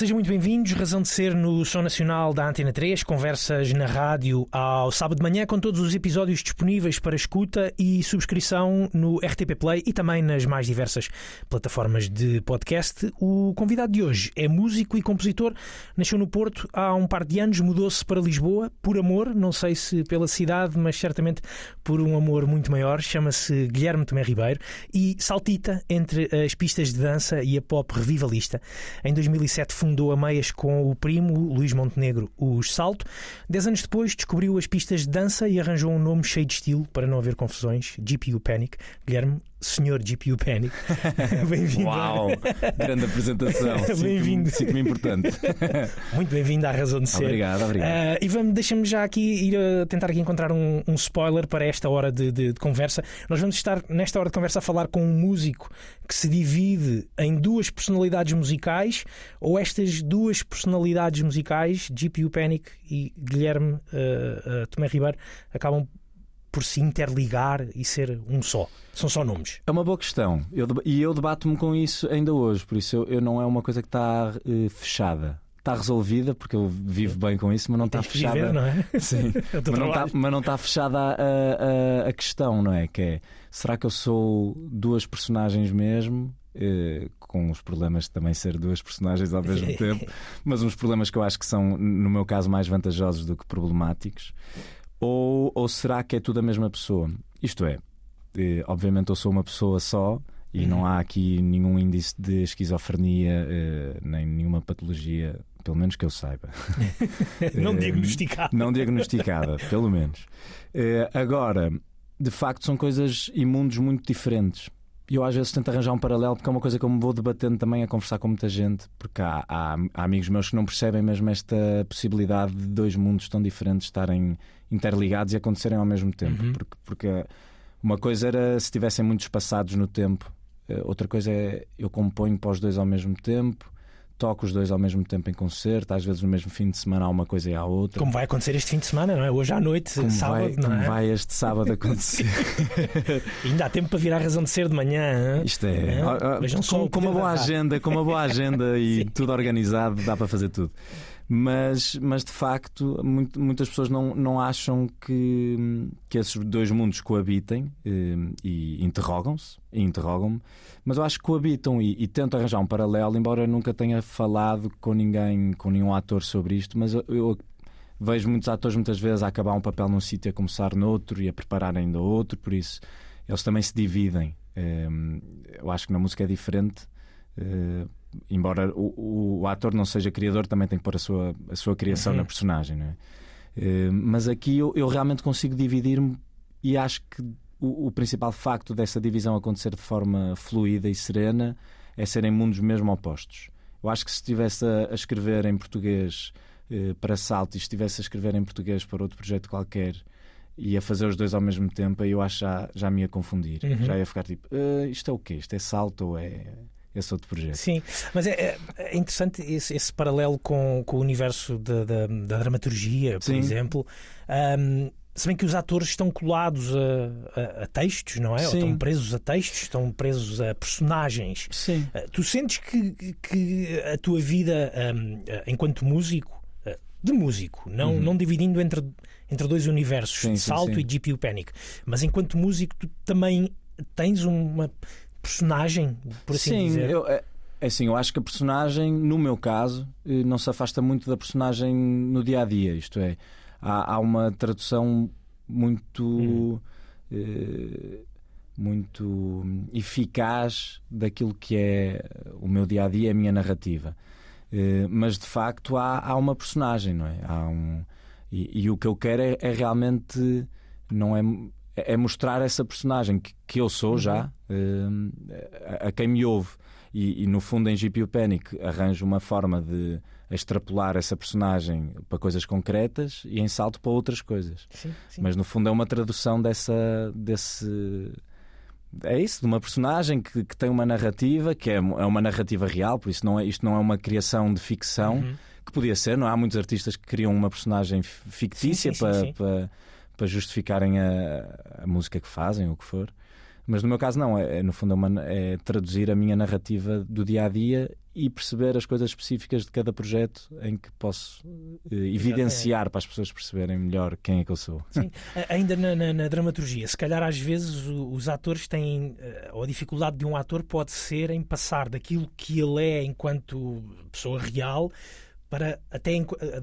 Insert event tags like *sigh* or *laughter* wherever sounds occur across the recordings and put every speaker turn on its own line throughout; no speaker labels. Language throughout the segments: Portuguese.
Sejam muito bem-vindos. Razão de ser no Som Nacional da Antena 3, conversas na rádio ao sábado de manhã, com todos os episódios disponíveis para escuta e subscrição no RTP Play e também nas mais diversas plataformas de podcast. O convidado de hoje é músico e compositor. Nasceu no Porto há um par de anos, mudou-se para Lisboa por amor, não sei se pela cidade, mas certamente por um amor muito maior. Chama-se Guilherme Tomé Ribeiro e saltita entre as pistas de dança e a pop revivalista. Em 2007 fundou a meias com o primo Luís Montenegro os Salto. Dez anos depois descobriu as pistas de dança e arranjou um nome cheio de estilo para não haver confusões, GPU Panic. Guilherme, Senhor GPU Panic. *laughs* bem-vindo.
Uau! Grande apresentação. *laughs*
Bem-vindo.
Sinto-me importante. *laughs*
Muito bem-vindo à razão de ser.
Obrigado, obrigado.
Uh, e vamos, deixa-me já aqui ir a tentar aqui encontrar um, um spoiler para esta hora de, de, de, conversa. Nós vamos estar nesta hora de conversa a falar com um músico que se divide em duas personalidades musicais, ou estas duas personalidades musicais, GPU Panic e Guilherme uh, uh, Tomé Ribeiro, acabam por se interligar e ser um só? São só nomes?
É uma boa questão. Eu, e eu debato-me com isso ainda hoje, por isso eu, eu não é uma coisa que está uh, fechada. Está resolvida, porque eu vivo bem com isso, mas não está fechada.
Viver, não é? *laughs*
Sim. mas, não está, mas não está fechada a, a, a, questão, não é? Que é será que eu sou duas personagens mesmo? Uh, com os problemas de também ser duas personagens ao mesmo *laughs* tempo, mas uns problemas que eu acho que são, no meu caso, mais vantajosos do que problemáticos. Ou, ou será que é tudo a mesma pessoa? Isto é, eh, obviamente eu sou uma pessoa só e não há aqui nenhum índice de esquizofrenia eh, nem nenhuma patologia, pelo menos que eu saiba. *laughs*
não
Eh,
diagnosticada.
Não diagnosticada, pelo menos. Agora, de facto, são coisas e mundos muito diferentes. E eu às vezes tento arranjar um paralelo porque é uma coisa que eu me vou debatendo também a conversar com muita gente, porque há, há, há amigos meus que não percebem mesmo esta possibilidade de dois mundos tão diferentes estarem interligados e acontecerem ao mesmo tempo.
Uhum.
Porque, porque uma coisa era se estivessem muito espaçados no tempo, eh, outra coisa é eu componho para os dois ao mesmo tempo. Toco os dois ao mesmo tempo em concerto, às vezes no mesmo fim de semana há uma coisa e há outra.
Como vai acontecer este fim de semana, não é? Hoje à noite,
Como
sábado,
vai,
não
como
é?
vai este sábado acontecer? *laughs*
Ainda há tempo para virar a razão de ser de manhã. hein?
Isto é.
É, vejam só
com,
o
com uma boa agenda, com uma boa agenda *laughs* e tudo organizado, dá para fazer tudo. Mas, mas de facto, muito- muitas pessoas não, não acham que, que esses dois mundos coabitem eh, e interrogam-se, e interrogam-me, mas eu acho que coabitam e, e tento arranjar um paralelo, embora eu nunca tenha falado com ninguém, com nenhum ator sobre isto, mas eu, eu vejo muitos atores muitas vezes a acabar um papel num sítio e a começar noutro e a preparar ainda outro, por isso eles também se dividem. Eh, Eu acho que na música é diferente. Embora o, o- ator não seja criador, também tem que pôr a sua, a sua criação
Uhum.
na personagem. Não é? Eh, mas aqui eu, eu realmente consigo dividir-me e acho que o, o principal facto dessa divisão acontecer de forma fluida e serena é serem mundos mesmo opostos. Eu acho que se estivesse a, a escrever em português eh, para Salto e estivesse a escrever em português para outro projeto qualquer e a fazer os dois ao mesmo tempo, aí eu acho que já, já me ia confundir.
Uhum.
Já ia ficar tipo, "Ah, isto é o quê? Isto é Salto ou é esse outro projeto?
Sim, mas é, é- é interessante esse, esse paralelo com, com o universo da, da- da dramaturgia, por
Sim.
exemplo. Ahm, se bem que os atores estão colados a, a- a textos, não é? Ou
Sim.
estão presos a textos, estão presos a personagens.
Sim.
Ah, Tu sentes que, que a tua vida ahm, ah, enquanto músico, ah, de músico, não,
Uhum.
não dividindo entre, entre dois universos,
Sim,
de
sim,
Salto
sim.
e GPU Panic, mas enquanto músico, tu também tens uma personagem, por assim
Sim,
dizer.
eu, é, é assim, eu acho que a personagem, no meu caso, eh, não se afasta muito da personagem no dia a dia. Isto é, há, há uma tradução muito.
Hum.
eh, muito eficaz daquilo que é o meu dia a dia, a minha narrativa. Eh, mas de facto há, há uma personagem, não é? Há um, e, e o que eu quero é, é realmente não é, é mostrar essa personagem que, que eu sou já eh, a, a quem me ouve. E, e, no fundo em GPU Panic arranjo uma forma de extrapolar essa personagem para coisas concretas e em salto para outras coisas.
Sim, sim.
Mas no fundo é uma tradução dessa desse é isso, de uma personagem que, que tem uma narrativa, que é, é uma narrativa real, por isso não é, isto não é uma criação de ficção,
Uhum.
que podia ser, não é? Há muitos artistas que criam uma personagem fictícia
Sim,
para, para, para justificarem a, a música que fazem, ou o que for. Mas no meu caso, não. É, é, no fundo, é, uma, é traduzir a minha narrativa do dia a dia e perceber as coisas específicas de cada projeto em que posso eh, evidenciar para as pessoas perceberem melhor quem é que eu sou.
Sim, ainda na, na, na dramaturgia, se calhar às vezes os atores têm, eh, ou a dificuldade de um ator pode ser em passar daquilo que ele é enquanto pessoa real para até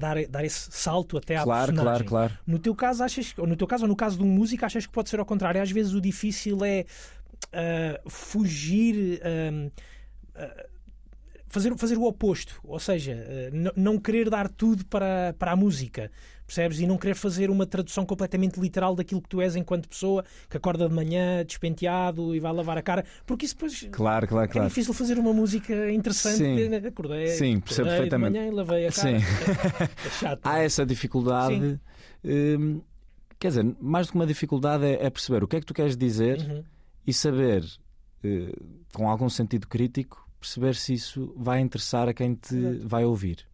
dar, dar esse salto até à
claro,
personagem.
Claro, claro,
No teu caso, achas, ou no teu caso ou no caso de um músico, achas que pode ser ao contrário? Às vezes o difícil é uh, fugir. Uh, uh, fazer, fazer o oposto, ou seja, não querer dar tudo para, para a música, percebes? E não querer fazer uma tradução completamente literal daquilo que tu és enquanto pessoa, que acorda de manhã despenteado e vai lavar a cara, porque isso depois
claro, claro,
é
claro.
difícil fazer uma música interessante.
Sim,
acordei,
Sim percebo
acordei
perfeitamente.
de manhã e lavei a cara.
Sim.
É chato.
Há essa dificuldade. Hum, quer dizer, mais do que uma dificuldade é, é, perceber o que é que tu queres dizer
Uhum.
e saber, eh, com algum sentido crítico, perceber se isso vai interessar a quem te
Exato.
vai ouvir.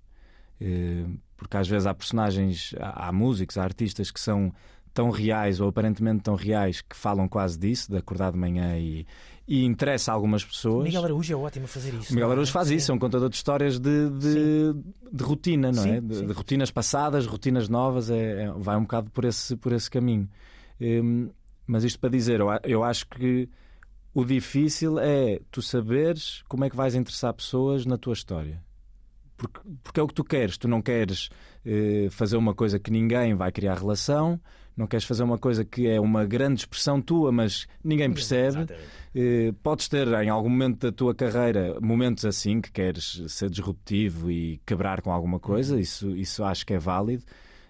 Eh, Porque às vezes há personagens, há há músicos, há artistas que são tão reais ou aparentemente tão reais que falam quase disso, de acordar de manhã e, e interessa a algumas pessoas.
Miguel Araújo é ótimo a fazer isso.
O Miguel
é?
Araújo faz
Sim.
isso, é um contador de histórias de, de, de rotina, não é?
Sim,
De,
sim.
de rotinas passadas, rotinas novas, é, é- vai um bocado por esse, por esse caminho. Hum, mas isto para dizer, eu, eu acho que o difícil é tu saberes como é que vais interessar pessoas na tua história. Porque, porque é o que tu queres. Tu não queres eh, fazer uma coisa que ninguém vai criar relação, não queres fazer uma coisa que é uma grande expressão tua, mas ninguém percebe. Eh, podes ter em algum momento da tua carreira momentos assim que queres ser disruptivo e quebrar com alguma
Uhum.
coisa, isso, isso acho que é válido.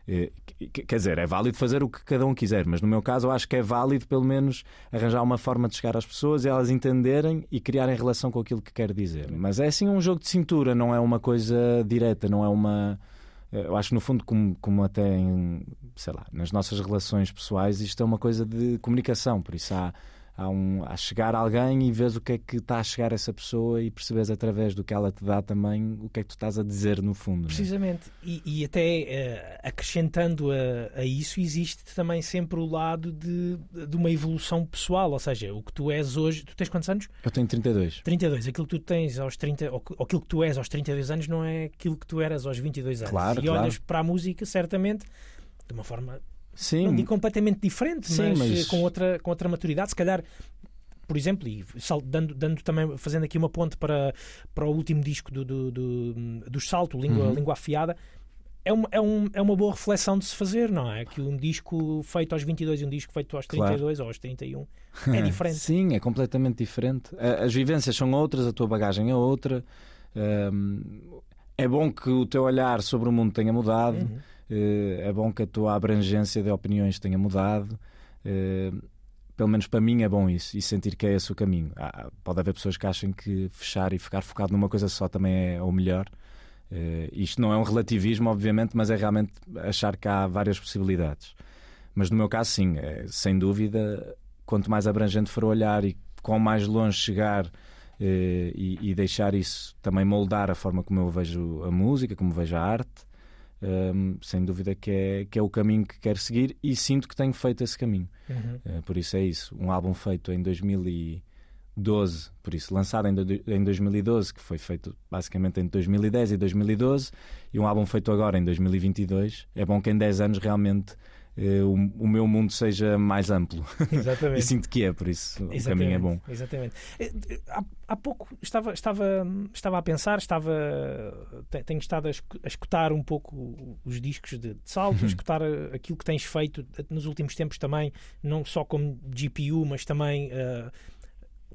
Eh, que- Quer dizer, é válido fazer o que cada um quiser, mas no meu caso eu acho que é válido pelo menos arranjar uma forma de chegar às pessoas e elas entenderem e criarem relação com aquilo que quer dizer. Mas é assim um jogo de cintura, não é uma coisa direta, não é uma. eh, Eu acho que no fundo, como, como até em, sei lá, nas nossas relações pessoais, isto é uma coisa de comunicação, por isso há, há, um, há chegar a alguém e vês o que é que está a chegar a essa pessoa e percebes através do que ela te dá também o que é que tu estás a dizer no fundo. é?
Precisamente. E, e até eh, acrescentando a, a isso, existe também sempre o lado de, de uma evolução pessoal. Ou seja, o que tu és hoje. Tu tens quantos anos?
Eu tenho 32.
32. Aquilo que tu tens aos 30, ou que- ou aquilo que tu és aos 32 anos não é aquilo que tu eras aos 22 anos.
Claro,
e
claro.
olhas para a música, certamente, de uma forma
Sim,
não digo completamente diferente,
Sim,
mas,
mas-
eh, com, outra, com outra maturidade. Se calhar, por exemplo, e dando, dando também, fazendo aqui uma ponte para, para o último disco do, do, do, do Salto, Língua,
Uhum.
Língua Afiada. É uma, é, um, é uma boa reflexão de se fazer, não é? Que um disco feito aos 22 e um disco feito aos
Claro.
32 ou aos 31 é *laughs* diferente.
Sim, é completamente diferente. As vivências são outras, a tua bagagem é outra. É bom que o teu olhar sobre o mundo tenha mudado.
Uhum.
Eh, É bom que a tua abrangência de opiniões tenha mudado. Eh, Pelo menos para mim é bom isso e sentir que é esse o caminho. Há- Pode haver pessoas que achem que fechar e ficar focado numa coisa só também é o melhor. Eh, Isto não é um relativismo, obviamente, mas é realmente achar que há várias possibilidades. Mas no meu caso, sim, é, sem dúvida, quanto mais abrangente for o olhar e quão mais longe chegar e, e deixar isso também moldar a forma como eu vejo a música, como vejo a arte, hum, sem dúvida que é, que é o caminho que quero seguir e sinto que tenho feito esse caminho.
Uhum.
Eh, por isso é isso. Um álbum feito em 2012, por isso lançado em, do- em 2012, que foi feito basicamente entre 2010 e 2012, e um álbum feito agora em 2022. É bom que em 10 anos realmente o, o meu mundo seja mais amplo.
Exatamente. *laughs*
e sinto que é, por isso o
Exatamente,
caminho é bom.
Exatamente. Eh, eh, Há, há pouco estava, estava, estava a pensar, estava, te- tenho estado a escu- a escutar um pouco os discos de, de salto,
Uhum.
a *laughs* escutar eh, aquilo que tens feito nos últimos tempos também, não só como GPU, mas também eh,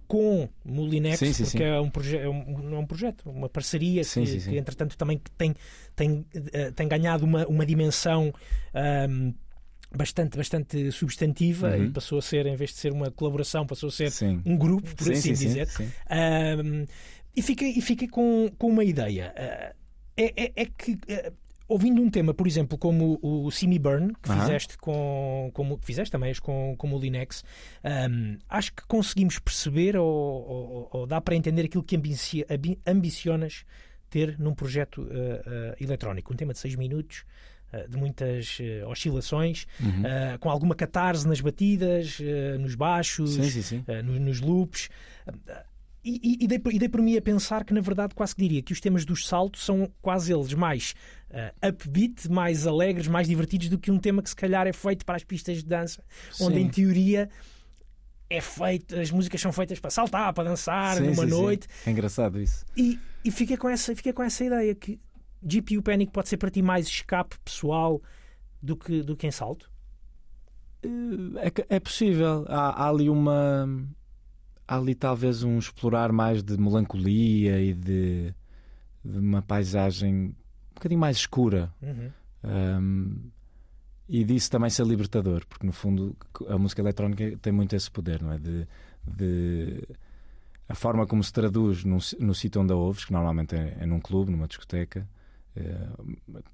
com Molinex,
Sim, sim,
porque
sim.
É, um proje- é, um, é um projeto, uma parceria
Sim,
que, que, entretanto também tem, tem, eh, tem ganhado uma, uma dimensão. ahm, Bastante, bastante substantiva
Uhum.
e passou a ser, em vez de ser uma colaboração, passou a ser
Sim.
um grupo, por
sim,
assim
sim,
dizer.
Sim, sim.
Um, e fiquei, e fiquei com, com uma ideia. Uh, é, é- é que, uh, ouvindo um tema, por exemplo, como o, o Me Burn, que
Aham.
fizeste com, como que fizeste também com, com o Linux, um, acho que conseguimos perceber ou, ou- ou dá para entender aquilo que ambici- ambi- ambicionas ter num projeto uh, eletrónico. Um tema de 6 minutos. Eh, de muitas eh, oscilações,
Uhum.
eh, com alguma catarse nas batidas, nos baixos,
Sim, sim, sim.
eh, no- nos loops. E, e- e dei, por- e dei por mim a pensar que, na verdade, quase que diria que os temas dos saltos são quase eles mais eh, upbeat, mais alegres, mais divertidos do que um tema que, se calhar, é feito para as pistas de dança, onde,
Sim.
em teoria, é feito, as músicas são feitas para saltar, para dançar
Sim,
numa
sim.
noite.
É engraçado isso.
E, e fiquei, com essa, fiquei com essa ideia que GPU Panic pode ser para ti mais escape pessoal do que, do que em salto.
É, que- é possível. Há, há ali uma. Há ali talvez um explorar mais de melancolia e de, de uma paisagem um bocadinho mais escura.
Uhum.
Um, e disso também ser libertador, porque no fundo a música eletrónica tem muito esse poder, não é? De, de- a forma como se traduz si- no sítio onde a ouves, que normalmente é, é num clube, numa discoteca, eh,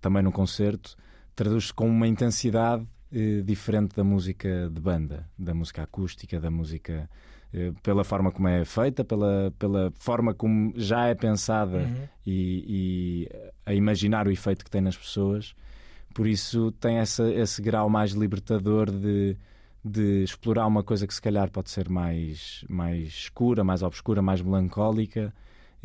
também num concerto, traduz-se com uma intensidade eh, diferente da música de banda, da música acústica, da música eh, pela forma como é feita, pela, pela forma como já é pensada
Uhum.
e, e a imaginar o efeito que tem nas pessoas. Por isso tem essa, esse grau mais libertador de, de explorar uma coisa que se calhar pode ser mais, mais escura, mais obscura, mais melancólica.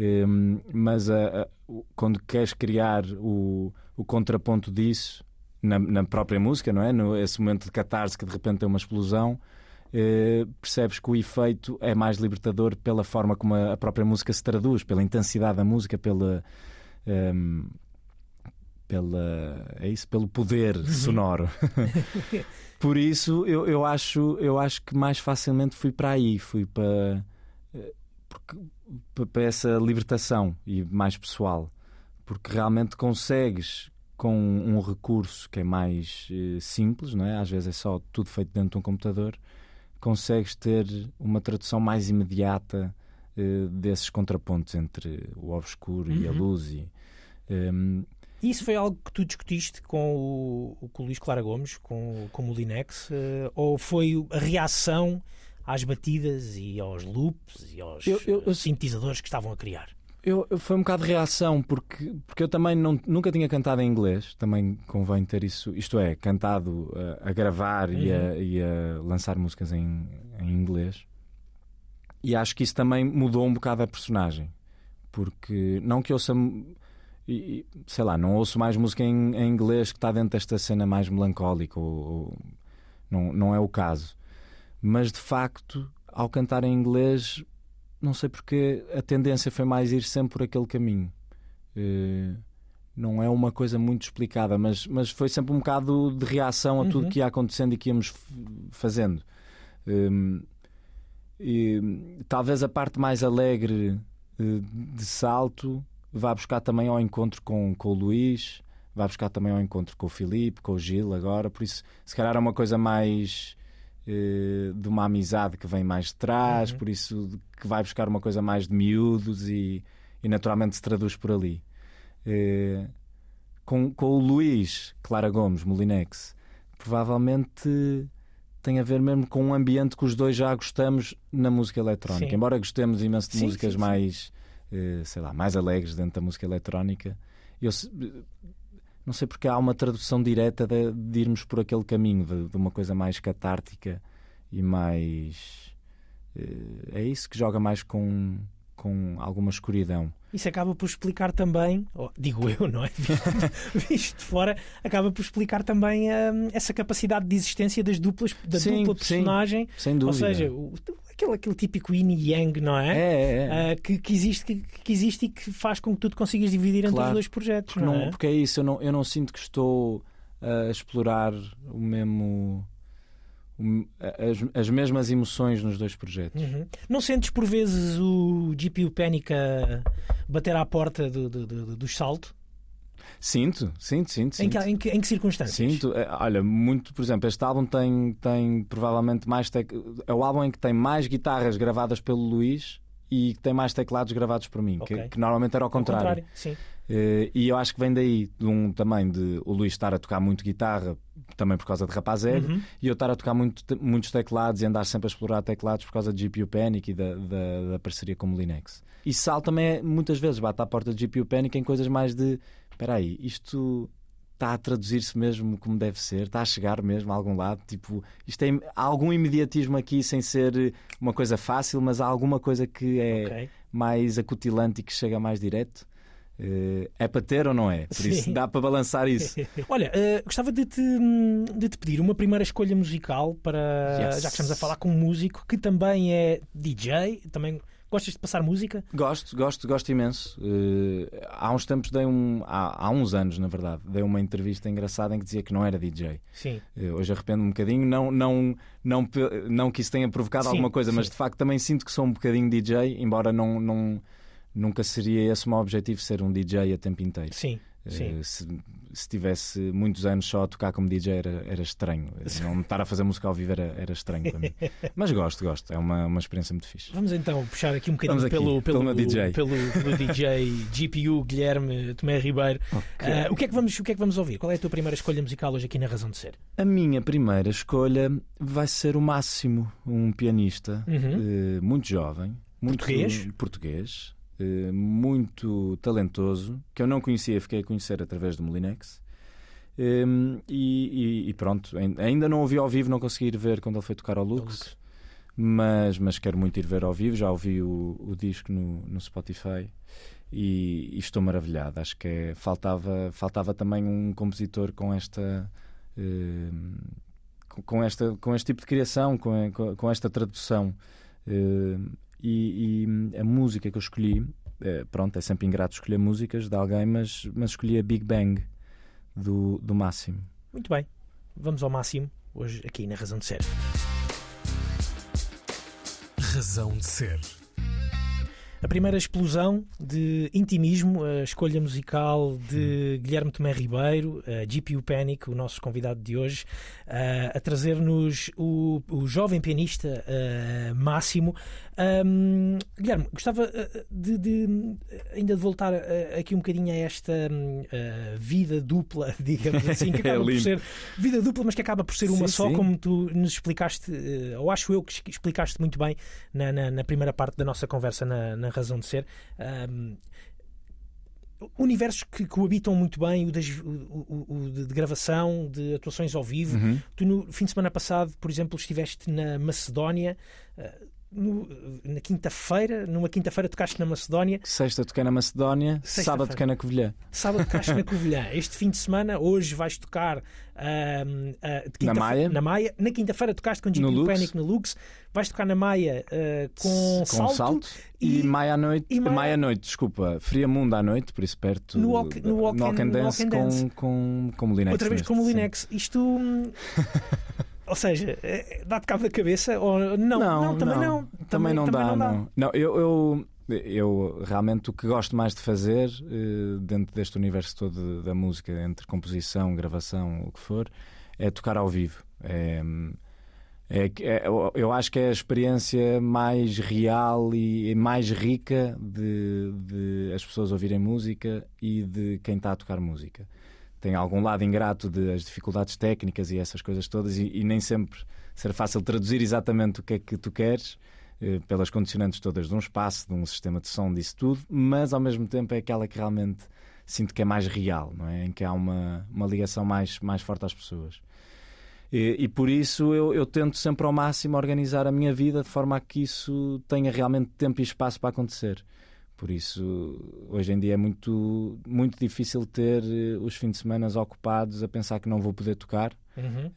Hum, mas a- a- quando queres criar o, o contraponto disso na, na própria música, não é? No, esse momento de catarse que de repente tem uma explosão, eh, percebes que o efeito é mais libertador pela forma como a, a própria música se traduz, pela intensidade da música, pela. hum, pela é isso pelo poder sonoro *laughs* por isso eu, eu acho eu acho que mais facilmente fui para aí fui para porque- pa- para essa libertação e mais pessoal porque realmente consegues com um recurso que é mais eh, simples não é às vezes é só tudo feito dentro de um computador consegues ter uma tradução mais imediata eh, desses contrapontos entre o obscuro e a
Uhum.
luz e ehm,
Isso foi algo que tu discutiste com o, com o Luís Clara Gomes, com, com o Linex, eh, ou foi a reação às batidas e aos loops e aos
Eu- eu-
eh, sintetizadores que estavam a criar?
Eu, eu- foi um bocado de reação, porque, porque eu também não- nunca tinha cantado em inglês, também convém ter isso, isto é, cantado uh, a gravar e, a, e a lançar músicas em, em inglês. E acho que isso também mudou um bocado a personagem, porque não que eu ouça, sei lá, não ouço mais música em, em inglês que está dentro desta cena mais melancólica, ou, ou- não, não é o caso. Mas de facto, ao cantar em inglês, não sei porque a tendência foi mais ir sempre por aquele caminho. Eh, não é uma coisa muito explicada, mas, mas foi sempre um bocado de reação a tudo
Uhum.
que ia acontecendo e que íamos fazendo. Hum, e, talvez a parte mais alegre eh, de salto vá buscar também ao encontro com, com o Luís, vá buscar também ao encontro com o Filipe, com o Gil agora, por isso se calhar é uma coisa mais de uma amizade que vem mais de trás,
Uhum.
por isso que vai buscar uma coisa mais de miúdos e, e naturalmente se traduz por ali. Eh, com, com o Luís Clara Gomes, Molinex, provavelmente tem a ver mesmo com um ambiente que os dois já gostamos na música eletrónica.
Sim.
Embora gostemos imenso de
Sim,
músicas
sim,
mais, eh, sei lá, mais alegres dentro da música eletrónica, eu não sei porque há uma tradução direta de, de irmos por aquele caminho, de, de uma coisa mais catártica e mais. eh, é isso que joga mais com, com alguma escuridão.
Isso acaba por explicar também, oh, digo eu, não é? *laughs* Visto, de fora, acaba por explicar também hum, essa capacidade de existência das duplas, da
Sim,
dupla
sim.
personagem.
Sem
Ou
dúvida.
seja, o- aquele, aquele típico yin e yang, não
é,
é?
é, é.
Ah, que, que existe, que, que existe e que faz com que tu te consigas dividir entre os
Claro.
dois projetos,
Porque,
não,
não-
é?
porque é isso, eu não, eu não sinto que estou a explorar o mesmo. As, as mesmas emoções nos dois projetos.
Uhum. Não sentes por vezes o GPU Panic a bater à porta do, do- do- dos salto?
Sinto, sinto, sinto.
Em
sinto.
que, em, que, em que circunstâncias?
Sinto, É, olha, muito, por exemplo, este álbum tem, tem provavelmente mais. Tec... É o álbum em que tem mais guitarras gravadas pelo Luís e que tem mais teclados gravados por mim, que-
Ok.
que, normalmente era ao contrário.
Sim.
Eh, e eu acho que vem daí de um, também de o Luís estar a tocar muito guitarra, também por causa de Rapazeg,
Uhum.
e eu estar a tocar muito, muitos teclados e andar sempre a explorar teclados por causa de GPU Panic e da, da, da parceria com o Linux. E Sal também é, muitas vezes bate à porta de GPU Panic em coisas mais de espera aí, isto está a traduzir-se mesmo como deve ser, está a chegar mesmo a algum lado. Tipo, isto tem há algum imediatismo aqui sem ser uma coisa fácil, mas há alguma coisa que é
Ok.
mais acutilante e que chega mais direto. Eh, é para ter ou não é? Por isso
Sim.
dá para balançar isso. *laughs*
Olha, eh, gostava de te, hum, de te pedir uma primeira escolha musical para.
Yes.
Já que estamos a falar com um músico que também é DJ, também gostas de passar música?
Gosto, gosto, gosto imenso. Eh, há uns tempos dei um. Há, há uns anos, na verdade, dei uma entrevista engraçada em que dizia que não era DJ.
Sim.
Eh, Hoje arrependo-me um bocadinho, não, não, não, não que isso tenha provocado
Sim,
alguma coisa, mas
sim.
de facto também sinto que sou um bocadinho DJ, embora não, não, nunca seria esse o meu objetivo, ser um DJ a tempo inteiro.
Sim.
Eh,
Sim.
Se, se tivesse muitos anos só a tocar como DJ era, era estranho. Não estar a fazer música ao vivo era, era estranho para mim. *laughs* Mas gosto, gosto. É uma, uma experiência muito fixe.
Vamos então puxar aqui um bocadinho
aqui,
pelo,
pelo
pelo,
DJ.
Pelo, pelo DJ GPU *laughs* Guilherme Tomé Ribeiro. Ah, o, que é que vamos, o que é que vamos ouvir? Qual é a tua primeira escolha musical hoje aqui na Razão de Ser?
A minha primeira escolha vai ser o Máximo, um pianista
Uhum.
eh, muito jovem, muito
Português?
português, eh, muito talentoso, que eu não conhecia, fiquei a conhecer através do Molinex. Em, e, e- pronto, ain- ainda não ouvi ao vivo, não consegui ir ver quando ele foi tocar ao Lux, mas, mas quero muito ir ver ao vivo. Já ouvi o, o disco no, no Spotify e, e estou maravilhado. Acho que é- faltava, faltava também um compositor com esta. eh, com- com, esta, com este tipo de criação, com, com, com esta tradução. Eh, e, e a música que eu escolhi, eh, pronto, é sempre ingrato escolher músicas de alguém, mas, mas escolhi a Big Bang do, do Máximo.
Muito bem. Vamos ao máximo hoje aqui na Razão de Ser.
Razão de ser.
A primeira explosão de intimismo, a escolha musical de Guilherme Tomé Ribeiro, GPU Panic, o nosso convidado de hoje, a trazer-nos o, o jovem pianista Máximo. Guilherme, gostava de, de, ainda de voltar aqui um bocadinho a esta hum, vida dupla, *laughs* digamos assim, que *laughs*
É
acaba por
lindo.
ser vida dupla, mas que acaba por ser uma
Sim,
só,
sim.
como tu nos explicaste, eh, ou acho eu que explicaste muito bem na, na- na primeira parte da nossa conversa na, na Razão de Ser. Ahm, universos que coabitam muito bem o, das- o- o- o de, de gravação, de atuações ao vivo.
Uhum.
Tu, no fim de semana passado, por exemplo, estiveste na Macedónia. ah, no- na quinta-feira, numa quinta-feira tocaste na Macedónia,
Sexta toquei na Macedónia, sábado toquei na Covilhã.
sábado tocaste na *laughs* Covilhã. Este fim de semana, hoje vais tocar ah, de quinta-fe-
Maia.
na Maia. Na quinta-feira tocaste com
Lux.
Panic no Lux. Vais tocar na Maia ah, com,
com
salto.
salto. E,
e-
maia à noite,
e maia-
maia à noite, desculpa, Fria Mundo à noite, por isso perto
No walk- no walk and-
and Dance,
walk and dance.
com, com, com Molinex.
Outra vez com o
sim.
Linex. Isto. *laughs* Ou seja, eh, dá-te cabo da cabeça? Ou não? Não, também não.
Também não dá, não. Não, eu, eu, eu realmente o que gosto mais de fazer eh, dentro deste universo todo da música, entre composição, gravação, o que for, é tocar ao vivo. É, é, é- eu- eu acho que é a experiência mais real e mais rica de, de as pessoas ouvirem música e de quem está a tocar música. Tem algum lado ingrato das dificuldades técnicas e essas coisas todas, e, e nem sempre ser fácil traduzir exatamente o que é que tu queres, eh, pelas condicionantes todas de um espaço, de um sistema de som, disso tudo, mas ao mesmo tempo é aquela que realmente sinto que é mais real, não é? Em que há uma, uma ligação mais, mais forte às pessoas. E, e por isso eu, eu tento sempre ao máximo organizar a minha vida de forma a que isso tenha realmente tempo e espaço para acontecer. Por isso, hoje em dia é muito, muito difícil ter eh, os fins de semana ocupados a pensar que não vou poder tocar.
Uhum.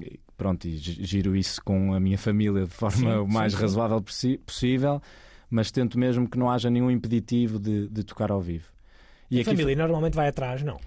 E pronto, e gi- giro isso com a minha família de forma
Sim,
o mais
sim, sim.
razoável possi- possível, mas tento mesmo que não haja nenhum impeditivo de, de tocar ao vivo. E
A família normalmente vai atrás, não?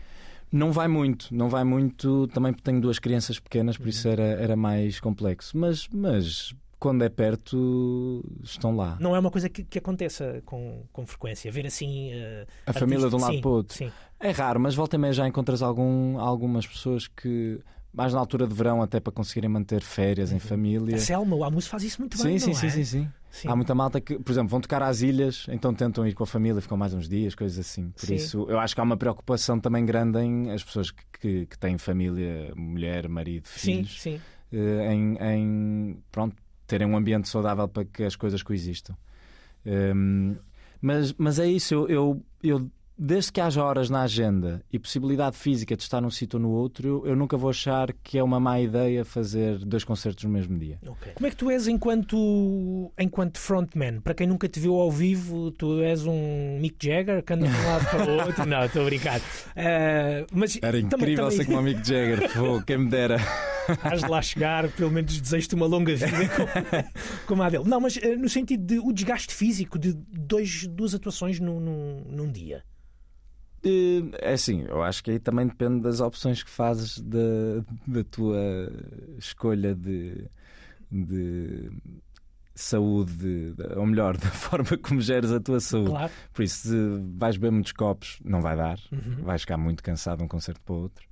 não vai muito, não vai muito, também porque tenho duas crianças pequenas, por isso
Uhum.
era, era mais complexo. Mas, mas quando é perto, estão lá.
Não é uma coisa que, que aconteça com, com frequência. Ver assim. eh,
A família de um lado
sim,
para o outro.
Sim.
É raro, mas volta e meia já encontras algum, algumas pessoas que, mais na altura de verão, até para conseguirem manter férias em família.
A Selma, o Almoço faz isso muito
Sim,
bem.
sim,
não
sim,
é?
sim, sim.
Sim.
Há muita malta que, por exemplo, vão tocar às ilhas, então tentam ir com a família, ficam mais uns dias, coisas assim. Por
Sim.
isso, eu acho que há uma preocupação também grande em as pessoas que, que, que têm família, mulher, marido,
Sim,
filhos,
sim.
eh, em, em, pronto, terem um ambiente saudável para que as coisas coexistam. Hum, mas, mas é isso, eu, eu, eu desde que haja horas na agenda e possibilidade física de estar num sítio ou no outro, eu, nunca vou achar que é uma má ideia fazer dois concertos no mesmo dia.
Ok. Como é que tu és enquanto, enquanto frontman? Para quem nunca te viu ao vivo, tu és um Mick Jagger que anda de um lado para o *laughs* outro? Não, estou a brincar. Uh, mas
Era incrível
também-
ser como o Mick Jagger, *laughs* pô, quem me dera.
Hás de lá chegar, pelo menos desejo-te uma longa vida como, *laughs* como a dele. Não, mas eh, no sentido de o desgaste físico de dois, duas atuações num, num, num dia.
É assim, eu acho que aí também depende das opções que fazes da, da tua escolha de, de saúde, ou melhor, *laughs* da forma como geres a tua saúde.
Claro.
Por isso, se vais beber muitos copos, não vai dar,
Uhum.
vais ficar muito cansado de um concerto para o outro.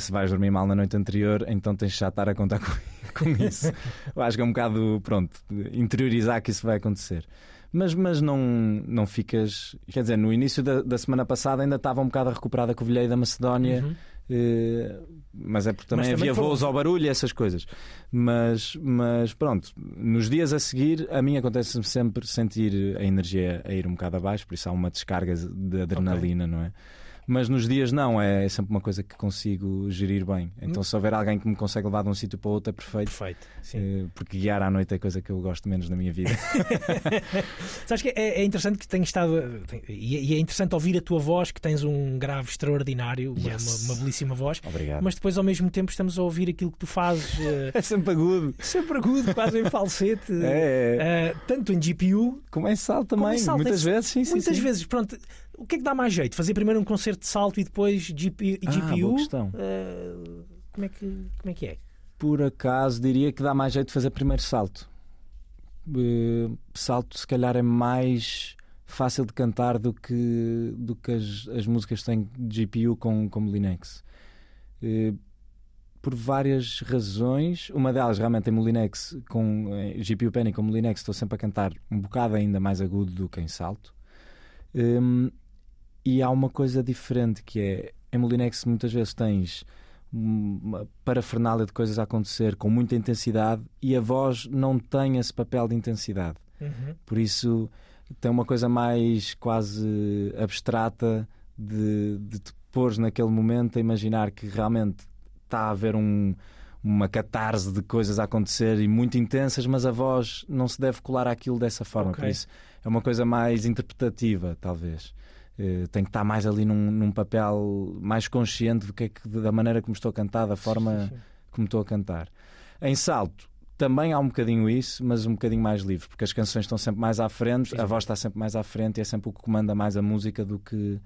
Se vais dormir mal na noite anterior, então tens de já estar a contar com, *laughs* com isso. Eu acho que é um bocado, pronto, interiorizar que isso vai acontecer. Mas, mas não, não ficas. Quer dizer, no início da, da semana passada ainda estava um bocado a recuperar da Covilhã da Macedónia.
Uhum.
Eh, mas é porque também,
também
havia
foi-
voos ao barulho e essas coisas. Mas, mas pronto, nos dias a seguir, a mim acontece-me sempre sentir a energia a ir um bocado abaixo, por isso há uma descarga de adrenalina, não é? Mas nos dias não, é, é sempre uma coisa que consigo gerir bem. Então, se houver alguém que me consegue levar de um sítio para outro, é perfeito.
Perfeito. Sim.
Eh, Porque guiar à noite é a coisa que eu gosto menos na minha vida. *laughs*
Sabes que é, é interessante que tenhas estado. E é- e é interessante ouvir a tua voz, que tens um grave extraordinário, uma,
Yes.
uma- uma belíssima voz.
Obrigado.
Mas depois, ao mesmo tempo, estamos a ouvir aquilo que tu fazes *laughs* eh,
É sempre agudo.
sempre agudo, quase em falsete. *laughs*
É, é.
eh, tanto em GPU
Como salto
Como
também,
em salto,
muitas vezes, sim, sim.
Muitas
sim.
vezes, pronto. O que é que dá mais jeito? Fazer primeiro um concerto de salto e depois GP,
Ah,
GPU?
boa questão.
Eh, como, é que, como é que é?
Por acaso diria que dá mais jeito de fazer primeiro salto. Eh, salto, se calhar, é mais fácil de cantar do que, do que as, as músicas que têm GPU com, com Molinex. Eh, por várias razões. Uma delas, realmente, em Molinex, com eh, GPU Penny com Molinex, estou sempre a cantar um bocado ainda mais agudo do que em salto. Hum, e há uma coisa diferente que é em Molinex muitas vezes tens uma parafernália de coisas a acontecer com muita intensidade e a voz não tem esse papel de intensidade.
Uhum.
Por isso tem uma coisa mais quase abstrata de, de te pôres naquele momento a imaginar que realmente está a haver um, uma catarse de coisas a acontecer e muito intensas, mas a voz não se deve colar àquilo dessa forma.
Ok.
Por isso é uma coisa mais interpretativa, talvez. Eh, tem que estar mais ali num, num papel mais consciente do que é que, da maneira como estou a cantar, da forma
Sim, sim.
como estou a cantar. Em salto também há um bocadinho isso, mas um bocadinho mais livre, porque as canções estão sempre mais à frente, a
Sim.
voz está sempre mais à frente e é sempre o que comanda mais a música do que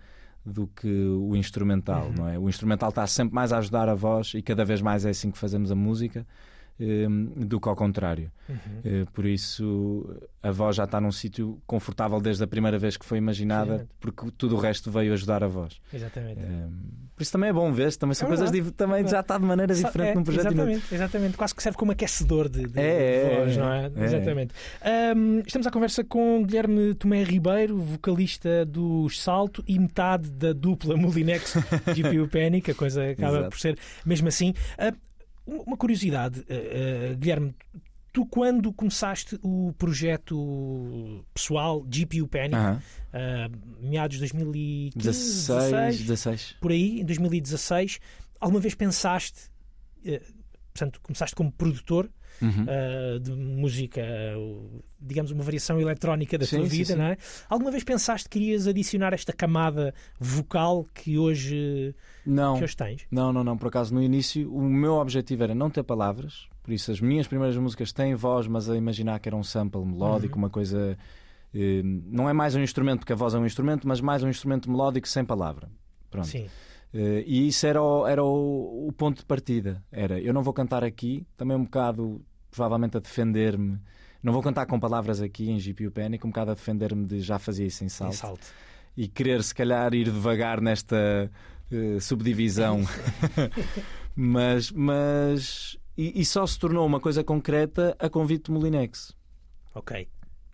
do que o instrumental,
Uhum.
não é? O instrumental está sempre mais a ajudar a voz e cada vez mais é assim que fazemos a música do que ao contrário.
Uhum.
Eh, Por isso a voz já está num sítio confortável desde a primeira vez que foi imaginada,
Sim.
porque tudo o resto veio ajudar a voz.
Exatamente.
Eh, Por isso também é bom ver, também são
É
coisas também já está de maneira diferente
é,
num projeto e no outro.
exatamente, exatamente. Quase que serve como aquecedor de, de-
É,
de voz,
é,
não é?
é.
Exatamente. Ahm, estamos à conversa com Guilherme Tomé Ribeiro, vocalista dos Salto e metade da dupla Molinex *laughs* GPU que a coisa acaba
Exato.
por ser mesmo assim. Ah, uma curiosidade, ah, ah, Guilherme. Tu, quando começaste o projeto pessoal GPU Penny,
Aham.
ah, meados de 2015,
16,
16,
16.
por aí, em 2016, alguma vez pensaste, eh, portanto, começaste como produtor
Uhum.
eh, de música, digamos, uma variação eletrónica da
Sim,
tua
sim,
vida,
sim.
não é? Alguma vez pensaste que irias adicionar esta camada vocal que hoje,
Não,
que hoje tens?
não, não, não. Por acaso, no início, o meu objetivo era não ter palavras. Por isso, as minhas primeiras músicas têm voz, mas a imaginar que era um sample melódico,
Uhum.
uma coisa. eh, não é mais um instrumento, porque a voz é um instrumento, mas mais um instrumento melódico sem palavra. Pronto.
Sim.
Eh, e isso era, o, era o, o ponto de partida. Era eu não vou cantar aqui, também um bocado, provavelmente, a defender-me. Não vou cantar com palavras aqui em GPU Panic, um bocado a defender-me de já fazia isso em
Em
salto.
salto.
e querer se calhar ir devagar nesta eh, subdivisão. *laughs* mas mas e, e só se tornou uma coisa concreta a convite de Molinex.
Ok.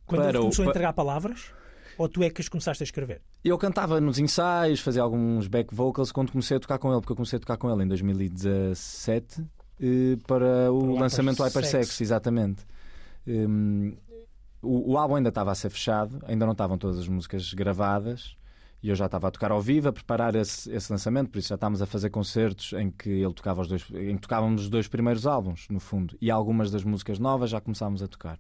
Quando
Para
ele
o-
começou a entregar palavras? Ou tu é que as começaste a escrever?
Eu cantava nos ensaios, fazia alguns back vocals quando comecei a tocar com ele, porque eu comecei a tocar com ele em 2017 eh, para o
Para o
lançamento do
Hypersex.
Exatamente. Hum, o, o álbum ainda estava a ser fechado, ainda não estavam todas as músicas gravadas E eu já estava a tocar ao vivo, a preparar esse, esse lançamento, por isso já estávamos a fazer concertos em que ele tocava os dois, em que tocávamos os dois primeiros álbuns, no fundo, e algumas das músicas novas já começámos a tocar.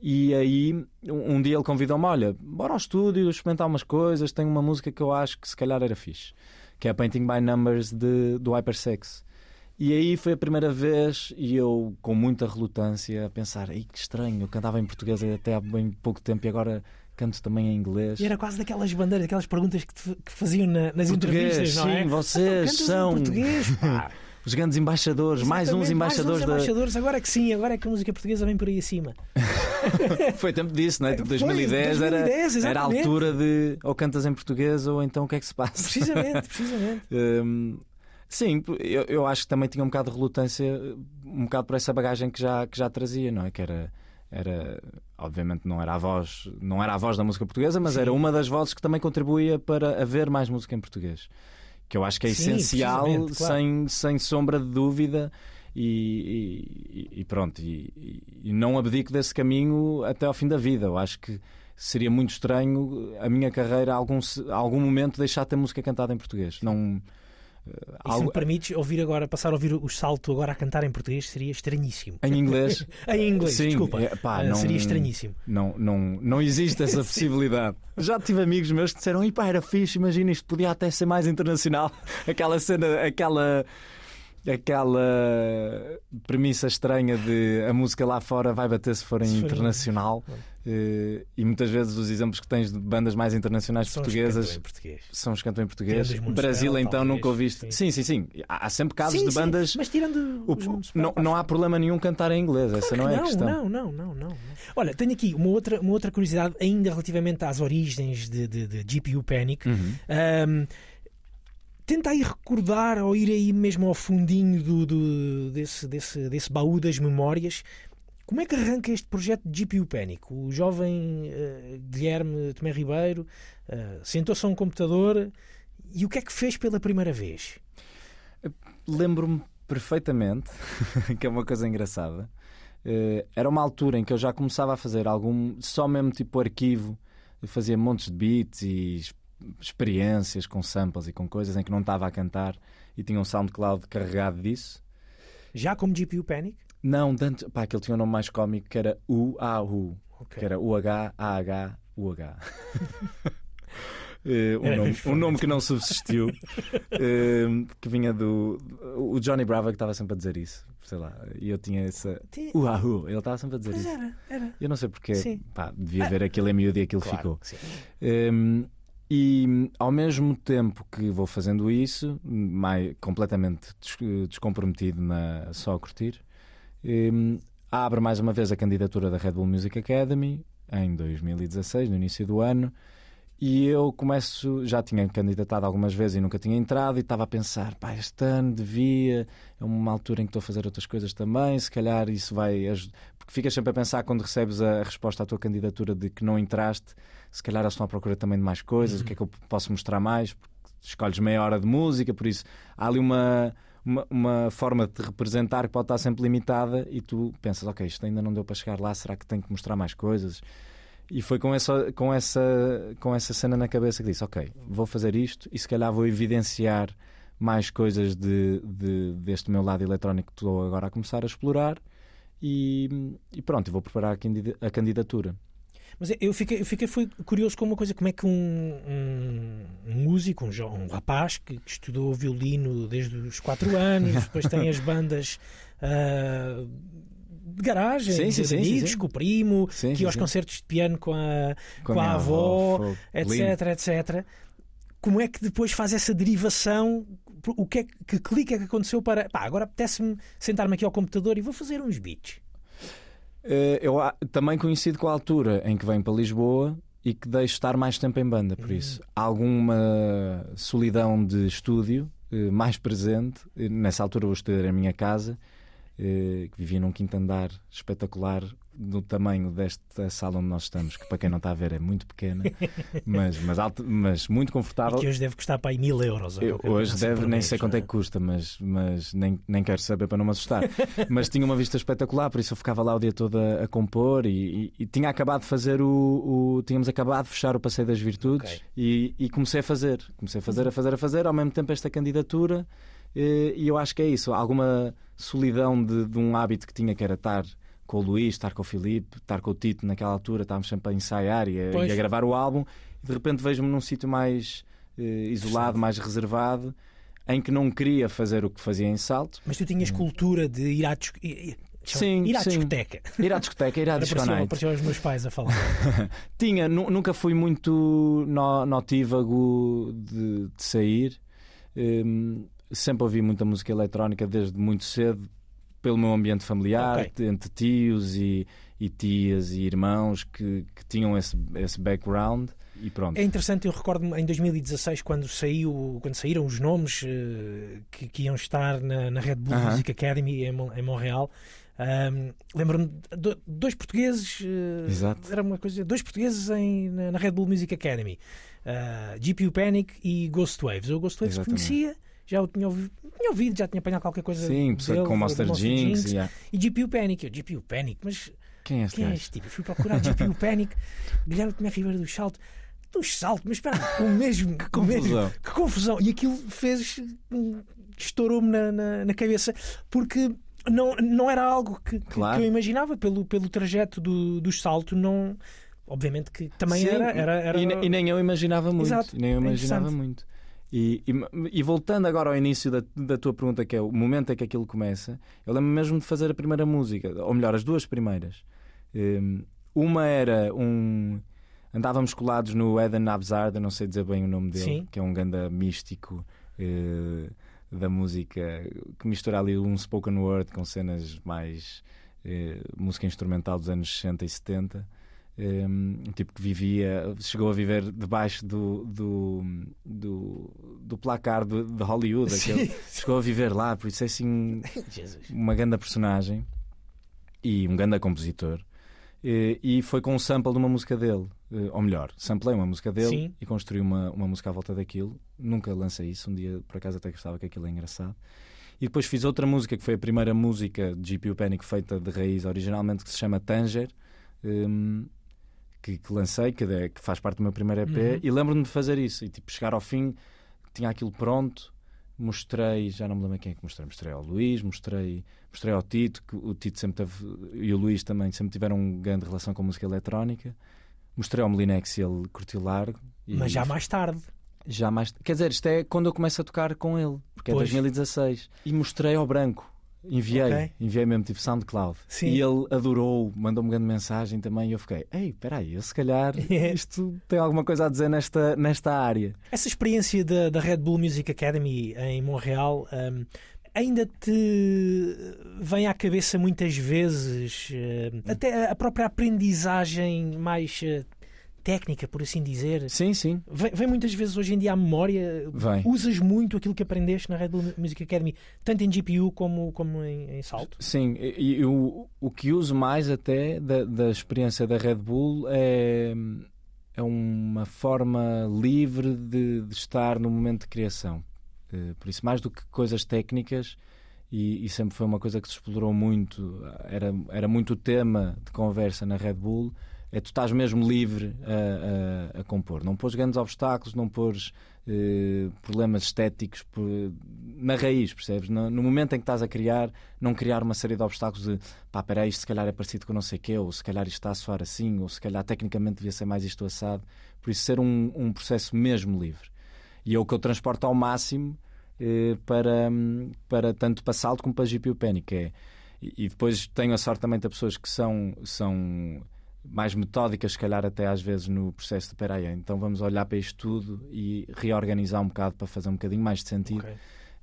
E aí, um um dia ele convidou-me: Olha, bora ao estúdio, experimentar umas coisas. Tem uma música que eu acho que se calhar era fixe, que é a Painting by Numbers de, do Hypersex. E aí foi a primeira vez, e eu com muita relutância, a pensar: Ei, que estranho, eu cantava em português até há bem pouco tempo e agora canto também em inglês.
E era quase daquelas bandeiras, aquelas perguntas que, te, que faziam na- nas
Português,
entrevistas, não é?
sim, vocês
Então, cantas em
são-
português, pá. *laughs*
Os grandes embaixadores, mais uns embaixadores
mais uns
da.
embaixadores, agora é que sim, agora é que a música portuguesa vem por aí acima. *laughs*
Foi tempo disso, não é? Tipo,
Foi,
2010,
2010,
era, era a altura de ou cantas em português ou então o que é que se passa.
Precisamente, precisamente. *laughs*
Hum, sim, eu, eu acho que também tinha um bocado de relutância, um bocado por essa bagagem que já, que já trazia, não é? Que era, era, obviamente não era a voz, não era a voz da música portuguesa, mas
Sim.
era uma das vozes que também contribuía para haver mais música em português. Que eu acho que é
Sim,
essencial,
claro.
sem, sem sombra de dúvida. E, e- e pronto, e, e- e não abdico desse caminho até ao fim da vida. Eu acho que seria muito estranho a minha carreira, a algum, a algum momento, deixar de ter música cantada em português. Não,
E se
algo-
me permites ouvir agora, passar a ouvir o salto agora a cantar em português seria estranhíssimo.
em inglês. *laughs*
Em inglês,
Sim,
desculpa.
é, pá,
Ah,
não-
Seria estranhíssimo.
Não, não, não existe essa *laughs* possibilidade. Já tive amigos meus que disseram: "Ih, pá, era fixe, imagina isto, podia até ser mais internacional. *laughs* Aquela cena, aquela. Aquela premissa estranha de a música lá fora vai bater se for em
Se
internacional. Eh, e muitas vezes os exemplos que tens de bandas mais internacionais
São os que
portuguesas
cantam em português.
são os que cantam em português. Brasil, então,
talvez.
nunca ouviste. Sim, sim, sim. Há há sempre casos
Sim,
de
sim,
bandas.
Mas tirando
O- não, não há problema nenhum cantar em inglês, essa não é a
não,
questão.
Não, não, não, não. Olha, tenho aqui uma outra, uma outra curiosidade, ainda relativamente às origens de, de, de GPU Panic.
Uhum.
Ahm, tenta aí recordar ou ir aí mesmo ao fundinho do, do- desse, desse, desse baú das memórias. Como é que arranca este projeto de GPU Panic? O jovem eh, Guilherme Tomé Ribeiro eh, sentou-se a um computador e o que é que fez pela primeira vez?
Lembro-me perfeitamente, *laughs* que é uma coisa engraçada. Eh, era uma altura em que eu já começava a fazer algum, só mesmo tipo arquivo, eu fazia montes de beats e experiências com samples e com coisas em que não estava a cantar e tinha um SoundCloud carregado disso.
Já como GPU Panic?
Não, tanto, pá, aquele tinha um nome mais cómico que era U-A-U,
Ok.
que era U-H-A-H-U-H. *laughs* Eh, um, nome, um nome que não subsistiu, *laughs* eh, que vinha do. O Johnny Bravo que estava sempre a dizer isso, sei lá, e eu tinha essa. Uau, ele estava sempre a dizer
Pois
isso.
era, era.
Eu não sei porque,
Sim.
pá, devia ver aquilo em miúdo e aquilo
Claro,
ficou.
sim.
Um, e ao mesmo tempo que vou fazendo isso, mais, completamente des- descomprometido na só a curtir, um, abre mais uma vez a candidatura da Red Bull Music Academy em 2016, no início do ano. E eu começo, já tinha candidatado algumas vezes e nunca tinha entrado, e estava a pensar: pá, este ano devia, é uma altura em que estou a fazer outras coisas também, se calhar isso vai ajudar. Porque ficas sempre a pensar quando recebes a resposta à tua candidatura de que não entraste, se calhar eles estão à procura também de mais coisas, o que é que eu posso mostrar mais? Porque escolhes meia hora de música, por isso há ali uma, uma, uma forma de te representar que pode estar sempre limitada e tu pensas: ok, isto ainda não deu para chegar lá, será que tenho que mostrar mais coisas? E foi com essa, com, essa, com essa cena na cabeça que disse: Ok, vou fazer isto e se calhar vou evidenciar mais coisas de, de- deste meu lado eletrónico que estou agora a começar a explorar. E, e pronto, vou preparar a candida- a candidatura.
Mas eu fiquei, eu fiquei curioso com uma coisa, como é que um, um- um músico, um, jo- um rapaz que, que estudou violino desde os 4 anos, *laughs* depois tem as bandas ah, de garagem,
Sim, sim,
de
sim,
amigos, com o primo, que ia aos concertos de piano com a, com
minha
a avó,
fogo,
etc,
lindo.
etc. Como é que depois faz essa derivação? O que é que, que clique é que aconteceu para. Pá, agora apetece-me sentar-me aqui ao computador e vou fazer uns beats.
Eh, Eu também coincido com a altura em que venho para Lisboa e que deixo estar mais tempo em banda, por isso há alguma solidão de estúdio eh, mais presente. Eh, Nessa altura estúdio era a minha casa, que vivia num quinto andar espetacular, do tamanho desta sala onde nós estamos, que para quem não está a ver é muito pequena, *laughs* mas, mas, alto, mas muito confortável.
E que hoje deve custar para aí mil euros.
Eu, hoje assim deve, nem sei quanto é que custa, mas, mas nem, nem quero saber para não me assustar. *laughs* mas tinha uma vista espetacular, por isso eu ficava lá o dia todo a, a compor e, e, e, tinha acabado de fazer o, o, Tínhamos acabado de fechar o Passeio das Virtudes okay. e, e comecei a fazer. Comecei a fazer, a fazer, a fazer, ao mesmo tempo esta candidatura. E eu acho que é isso. Alguma solidão de, de um hábito que tinha que era estar com o Luís, estar com o Filipe, estar com o Tito naquela altura, estávamos sempre a ensaiar e a, e a gravar o álbum, e de repente vejo-me num sítio mais eh, isolado, mais reservado, em que não queria fazer o que fazia em salto.
Mas tu tinhas cultura de ir à Sim, ir à sim. discoteca.
Ir à discoteca, ir à discoteca. *laughs*
Apareceu os meus pais a falar. *laughs*
Tinha, nunca fui muito no, notívago de, de sair. Um, sempre ouvi muita música eletrónica desde muito cedo, pelo meu ambiente familiar, okay. entre tios e, e, tias e irmãos que, que tinham esse, esse background. E pronto.
É interessante, eu recordo-me em 2016, quando, saiu, quando saíram os nomes uh, que, que, iam estar na, na Red Bull uh -huh. Music Academy em, em Montreal. Um, Lembro-me de dois portugueses, uh, era uma coisa, dois portugueses em, na, na Red Bull Music Academy, uh, GPU Panic e Ghost Waves. Eu Ghost Waves Exatamente. conhecia, já o tinha ouvido, tinha ouvido, já tinha apanhado qualquer coisa.
Sim,
dele,
com Monster, Monster Jinx. Jinx yeah.
E GPU Panic. Eu, GPU Panic, mas
quem é este,
quem é este tipo? Eu fui procurar GPU Panic, *laughs* Guilherme Tomé Ribeiro do Salto. Do salto, mas espera, o mesmo.
que confusão.
Mesmo, que confusão. E aquilo fez. estourou-me na, na, na, cabeça, porque não, não era algo que, claro. que eu imaginava pelo, pelo trajeto do, do salto. Não, obviamente que também
Sim,
era, era, era...
E, e, nem eu imaginava muito.
Exato,
nem eu é imaginava muito. E, e, e, voltando agora ao início da, da tua pergunta, que é o momento em que aquilo começa, eu lembro mesmo de fazer a primeira música, ou melhor, as duas primeiras. Um, uma era um. Andávamos colados no Eden Abzard, não sei dizer bem o nome dele,
Sim.
que é um ganda místico uh, da música que mistura ali um spoken word com cenas mais uh, música instrumental dos anos 60 e 70 um tipo que vivia, chegou a viver debaixo do, do, do, do placar de, de Hollywood. Aquele, chegou a viver lá, por isso é assim *laughs* uma grande personagem e um grande compositor. E, e, foi com um sample de uma música dele, eh, ou melhor, samplei uma música dele
Sim.
e construí uma, uma música à volta daquilo. Nunca lancei isso, um dia por acaso até gostava que aquilo é engraçado. E depois fiz outra música que foi a primeira música de GPU Panic feita de raiz originalmente, que se chama Tanger. Um, que, que lancei, que, é, que, faz parte do meu primeiro EP, uhum. e lembro-me de fazer isso. E tipo, chegar ao fim, tinha aquilo pronto, mostrei, já não me lembro quem é que mostrei, mostrei ao Luís, mostrei, mostrei ao Tito, que o Tito sempre teve, e o Luís também sempre tiveram uma grande relação com a música eletrónica. Mostrei ao Molinex e ele curtiu largo.
Mas já mais tarde.
Já mais. Quer dizer, isto é quando eu começo a tocar com ele, porque pois. é 2016. E mostrei ao branco. Enviei, okay. enviei mesmo tipo SoundCloud.
Sim.
E ele adorou, mandou-me grande mensagem também. E eu fiquei, ei, peraí, eu se calhar *laughs* isto tem alguma coisa a dizer nesta, nesta área.
Essa experiência da, da Red Bull Music Academy em Montreal. Um, ainda te vem à cabeça muitas vezes hum. até a própria aprendizagem mais uh, técnica, por assim dizer.
Sim, sim.
Vem, vem, muitas vezes hoje em dia à memória.
Vem.
Usas muito aquilo que aprendeste na Red Bull Music Academy, tanto em GPU como, como em, em salto?
Sim, e, o, o que uso mais até da, da experiência da Red Bull é, é uma forma livre de, de estar no momento de criação. Eh, por isso, mais do que coisas técnicas. E, e, sempre foi uma coisa que se explorou muito. Era, era muito tema de conversa na Red Bull é tu estás mesmo livre a, a, a compor. Não pôs grandes obstáculos, não pôs eh, problemas estéticos por, na raiz, percebes? No, no, momento em que estás a criar, não criar uma série de obstáculos de pá, peraí, isto se calhar é parecido com não sei o quê, ou se calhar isto está a soar assim, ou se calhar tecnicamente devia ser mais isto assado. Por isso, ser um, um processo mesmo livre. E é o que eu transporto ao máximo eh, para, para tanto para salto como para GPU Panic. É, e, e depois tenho a sorte também de pessoas que são. são mais metódicas, se calhar até às vezes no processo de peraí, então vamos olhar para isto tudo e reorganizar um bocado para fazer um bocadinho mais de sentido.
Okay.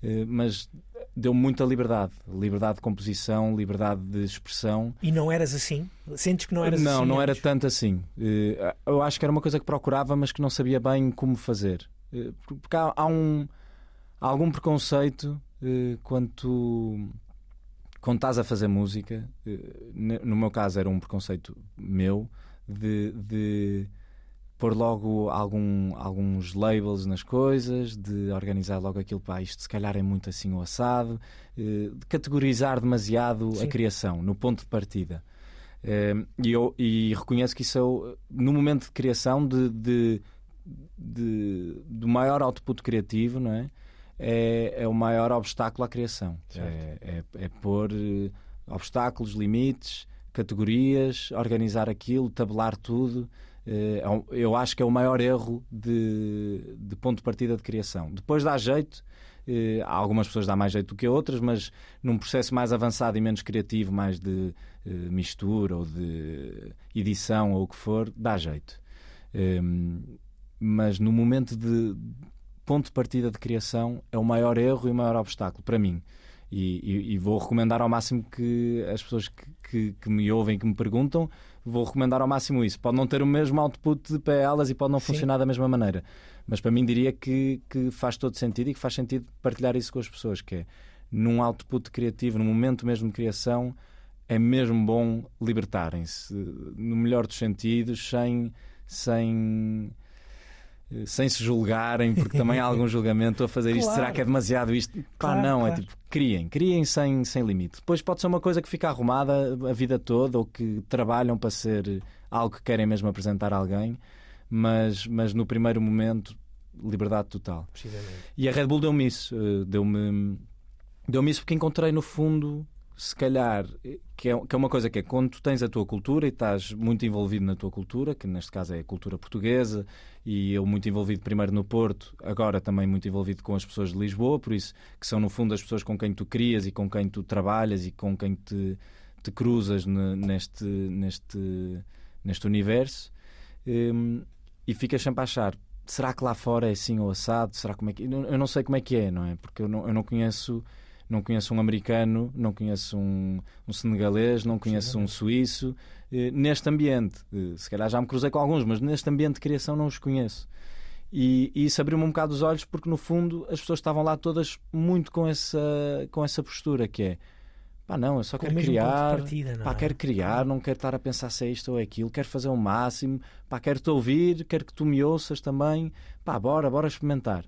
Uh, mas deu muita liberdade, liberdade de composição, liberdade de expressão.
E não eras assim? Sentes que não eras
não,
assim?
Não, não era tanto assim. Uh, eu acho que era uma coisa que procurava, mas que não sabia bem como fazer. Uh, porque há, há, um, há algum preconceito quanto quando estás a fazer música, eh, no meu caso era um preconceito meu de, de pôr logo algum, alguns labels nas coisas, de organizar logo aquilo, pá, isto se calhar é muito assim o assado, eh, de categorizar demasiado Sim. a criação no ponto de partida. Eh, e, eu, e reconheço que isso é, no momento de criação, de, de, de, do maior output criativo, não é? É, é o maior obstáculo à criação. É, é, é pôr eh, obstáculos, limites, categorias, organizar aquilo, tabelar tudo. Eh, é eu acho que é o maior erro de, de ponto de partida de criação. Depois dá jeito, eh, há algumas pessoas dá mais jeito do que outras, mas num processo mais avançado e menos criativo, mais de eh, mistura ou de edição ou o que for, dá jeito. Ehm, mas no momento de ponto de partida de criação é o maior erro e o maior obstáculo para mim. E, e, e vou recomendar ao máximo que as pessoas que, que, que me ouvem, que me perguntam, vou recomendar ao máximo isso. Pode não ter o mesmo output para elas e pode não Sim. funcionar da mesma maneira. Mas para mim diria que, que faz todo sentido e que faz sentido partilhar isso com as pessoas, que é num output criativo, num momento mesmo de criação, é mesmo bom libertarem-se, no melhor dos sentidos, sem, sem sem se julgarem, porque também há algum *laughs* julgamento a fazer isto. Claro. Será que é demasiado isto? Pá, claro, não, é claro. é tipo, criem, criem sem, sem limite. Depois pode ser uma coisa que fica arrumada a vida toda ou que trabalham para ser algo que querem mesmo apresentar a alguém, mas, mas no primeiro momento, liberdade total. E a Red Bull deu-me isso, eh, deu-me deu-me isso porque encontrei no fundo se calhar, que é, que é uma coisa que é quando tu tens a tua cultura e estás muito envolvido na tua cultura, que neste caso é a cultura portuguesa, e eu muito envolvido primeiro no Porto, agora também muito envolvido com as pessoas de Lisboa, por isso que são no fundo as pessoas com quem tu crias e com quem tu trabalhas e com quem te, te cruzas neste, neste, neste universo, um, e ficas sempre a achar. Será que lá fora é assim ou assado? Será como é que... Eu não sei como é que é, não é? Porque eu não, eu não conheço não conheço um americano, não conheço um, um senegalês, não conheço um suíço. Eh, neste ambiente, eh, se calhar já me cruzei com alguns, mas neste ambiente de criação não os conheço. E, e isso abriu-me um bocado os olhos porque, no fundo, as pessoas estavam lá todas muito com essa, com essa postura que é pá, não, eu só com quero criar, partida, pá, é? quero criar, não quero estar a pensar se é isto ou é aquilo, quero fazer o máximo, pá, quero te ouvir, quero que tu me ouças também, pá, bora, bora experimentar.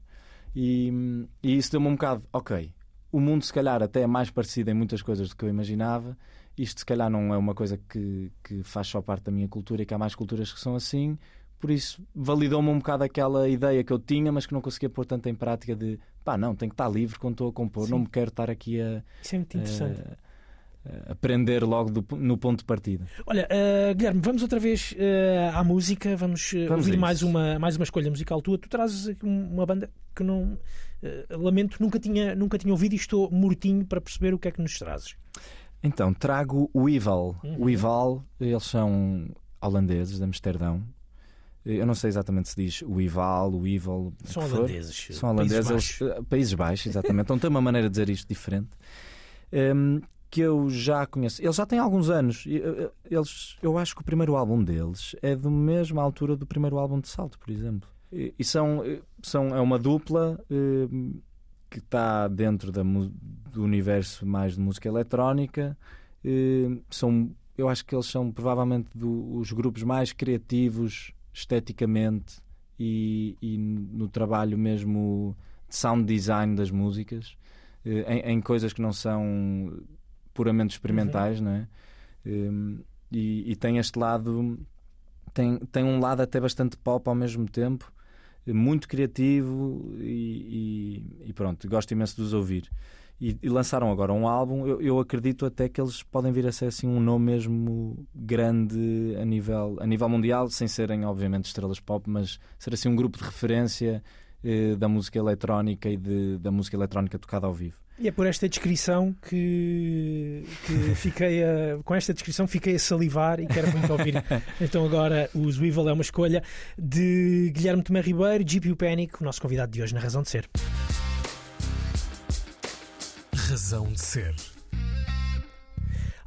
E, e isso deu-me um bocado, ok, o mundo, se calhar, até é mais parecido em muitas coisas do que eu imaginava. Isto, se calhar, não é uma coisa que, que faz só parte da minha cultura e que há mais culturas que são assim. Por isso, validou-me um bocado aquela ideia que eu tinha, mas que não conseguia pôr tanto em prática de pá, não, tenho que estar livre quando estou a compor, Sim. não me quero estar aqui a.
Isso é muito interessante.
A, aprender logo do, no ponto de partida.
Olha, uh, Guilherme, vamos outra vez uh, à música, vamos, uh, vamos ouvir mais uma, mais uma escolha musical tua. Tu trazes aqui uma banda que não lamento, nunca tinha, nunca tinha ouvido e estou mortinho para perceber o que é que nos trazes.
Então, trago o Ival. Uhum. O Ival, eles são holandeses de Amsterdão. Eu não sei exatamente se diz o Ival, o Evil.
São holandeses.
São holandeses, Países Baixos, eles, Países Baixos exatamente. então tem uma maneira de dizer isto diferente. Um, que eu já conheço. Eles já têm alguns anos. Eles, eu acho que o primeiro álbum deles é da mesma altura do primeiro álbum de Salto, por exemplo. E, são, são, é uma dupla eh, que está dentro da, do universo mais de música eletrónica. Eh, são, eu acho que eles são provavelmente do, os grupos mais criativos esteticamente e, e no trabalho mesmo de sound design das músicas, eh, em, em, coisas que não são puramente experimentais, uhum. não é? E, e, tem este lado, tem, tem um lado até bastante pop ao mesmo tempo, muito criativo e, e, e pronto, gosto imenso de os ouvir. E, e lançaram agora um álbum. Eu, eu, acredito até que eles podem vir a ser assim um nome mesmo grande a nível, a nível mundial, sem serem, obviamente, estrelas pop, mas ser assim um grupo de referência eh, da música eletrónica e de, da música eletrónica tocada ao vivo.
E é por esta descrição que, que *laughs* fiquei a, com esta descrição fiquei a salivar e quero muito ouvir. *laughs* então agora o Zwivel é uma escolha de Guilherme Tomé Ribeiro, GPU Panic, o nosso convidado de hoje na Razão de Ser.
Razão de Ser.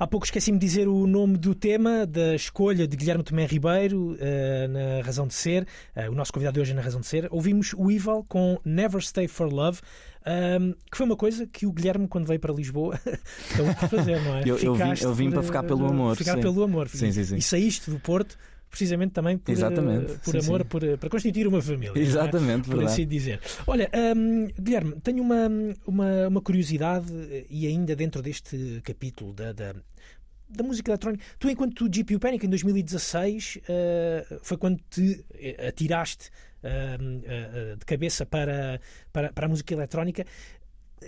Há pouco esqueci-me de dizer o nome do tema da escolha de Guilherme Tomé Ribeiro uh, na Razão de Ser, uh, o nosso convidado de hoje na Razão de Ser. Ouvimos o Evil com Never Stay for Love. Um, que foi uma coisa que o Guilherme, quando veio para Lisboa, *laughs* acabou por fazer, não é?
Eu, eu vim, eu vim
por,
para ficar pelo amor.
Ficar
sim.
pelo amor.
Sim, sim, sim.
E saíste do Porto precisamente também por, uh,
Exatamente,
por
sim,
amor,
sim.
Por, uh, para constituir uma família. é?
Exatamente,
por
verdade.
assim dizer. Olha, hum, Guilherme, tenho uma, uma, uma curiosidade eh, e ainda dentro deste capítulo da, da, da música eletrónica. Tu, enquanto GPU Panic, em 2016, eh, foi quando te eh, atiraste eh, eh, de cabeça para, para, para a música eletrónica.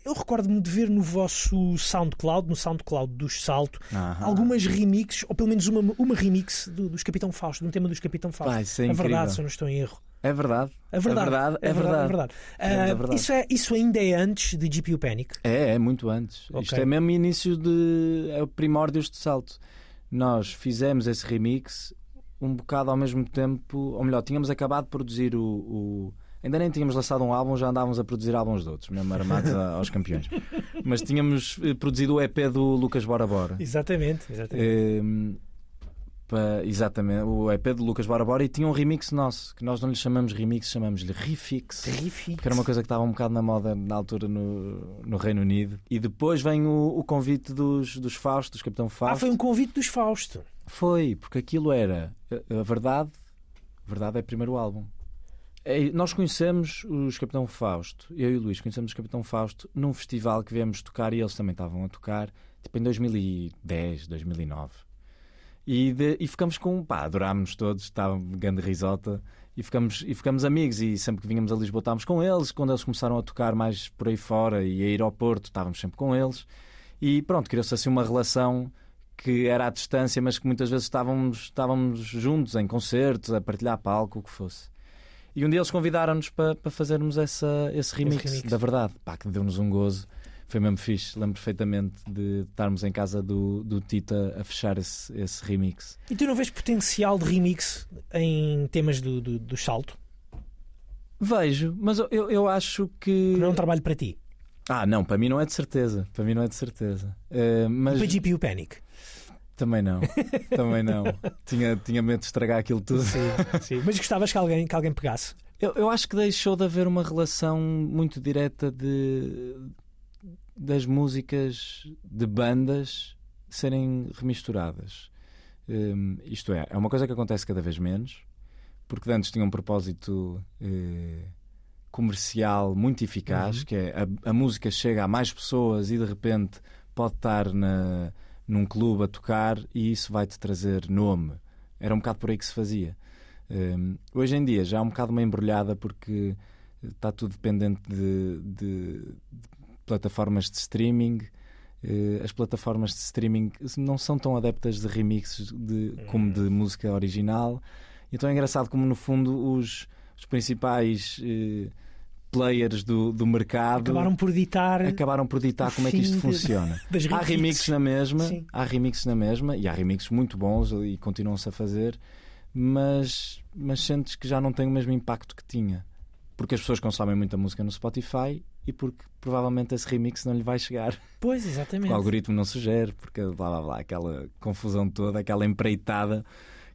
Eu recordo-me de ver no vosso SoundCloud, no SoundCloud dos Salto,
Aham.
algumas remixes, ou pelo menos uma, uma remix do- dos Capitão Fausto, de um tema dos Capitão Fausto.
Pá, isso é
a verdade,
incrível.
se eu não estou em erro.
É verdade.
É verdade.
É verdade.
É verdade. é verdade.
É verdade.
Isso, é, isso ainda é antes de GPU Panic.
É, é muito antes.
Ok.
Isto é mesmo início de. É o primórdios de salto. Nós fizemos esse remix um bocado ao mesmo tempo. Ou melhor, tínhamos acabado de produzir o. o- Ainda nem tínhamos lançado um álbum, já andávamos a produzir álbuns de outros, mesmo armados aos campeões. *laughs* Mas tínhamos eh, produzido o EP do Lucas Bora Bora.
Exatamente. exatamente.
Ehm, exatamente, o EP do Lucas Bora Bora e tinha um remix nosso, que nós não lhe chamamos remix, chamamos-lhe refix.
Terrific.
Que era uma coisa que estava um bocado na moda na altura no, no Reino Unido. E depois vem o, o convite dos, dos Fausto, dos Capitão Fausto.
Ah, foi um convite dos Fausto.
Foi, porque aquilo era a, verdade. A verdade é primeiro álbum. É, nós conhecemos os Capitão Fausto, eu e o Luís conhecemos os Capitão Fausto num festival que viemos tocar e eles também estavam a tocar, tipo em 2010, 2009. E, de- e ficamos com, pá, adorámos todos, estava grande risota e ficamos, e ficamos amigos. E sempre que vinhamos a Lisboa estávamos com eles. Quando eles começaram a tocar mais por aí fora e a ir ao Porto, estávamos sempre com eles. E pronto, criou-se assim uma relação que era à distância, mas que muitas vezes estávamos, estávamos juntos em concertos, a partilhar palco, o que fosse. E um dia eles convidaram-nos para, para fazermos essa, esse, remix,
remix.
da verdade. Pá, que deu-nos um gozo. Foi mesmo fixe. Lembro perfeitamente de estarmos em casa do, do Tita a fechar esse, esse remix.
E tu não vês potencial de remix em temas do, do, do salto?
Vejo, mas eu, eu, acho que.
Não é um trabalho para ti.
Ah, não, para mim não é de certeza. Para mim não é de certeza. Eh, mas
Para GPU Panic.
Também não. também não. *laughs* Tinha, tinha medo de estragar aquilo tudo.
Sim, sim. Mas gostavas que alguém, que alguém pegasse.
Eu, eu acho que deixou de haver uma relação muito direta de das músicas de bandas serem remisturadas. Hum, isto é, é uma coisa que acontece cada vez menos, porque antes tinha um propósito eh, comercial muito eficaz,
Uhum.
que é a, a música chega a mais pessoas e de repente pode estar na, num clube a tocar e isso vai-te trazer nome. Era um bocado por aí que se fazia. Hum, hoje em dia já é um bocado uma embrulhada porque está tudo dependente de, de- de plataformas de streaming. Eh, As plataformas de streaming não são tão adeptas de remixes de- como de música original. Então é engraçado como, no fundo, os, os principais eh, players do, do mercado
Acabaram por ditar
acabaram por ditar como é que isto
de-
funciona. *laughs* Há
remixes.
na mesma,
Sim.
há remixes na mesma e há remixes muito bons e continuam-se a fazer, mas, mas sentes que já não tem o mesmo impacto que tinha. Porque as pessoas consomem muita música no Spotify e porque provavelmente esse remix não lhe vai chegar.
Pois,
Porque
exatamente.
o algoritmo não sugere, porque blá blá blá, aquela confusão toda, aquela empreitada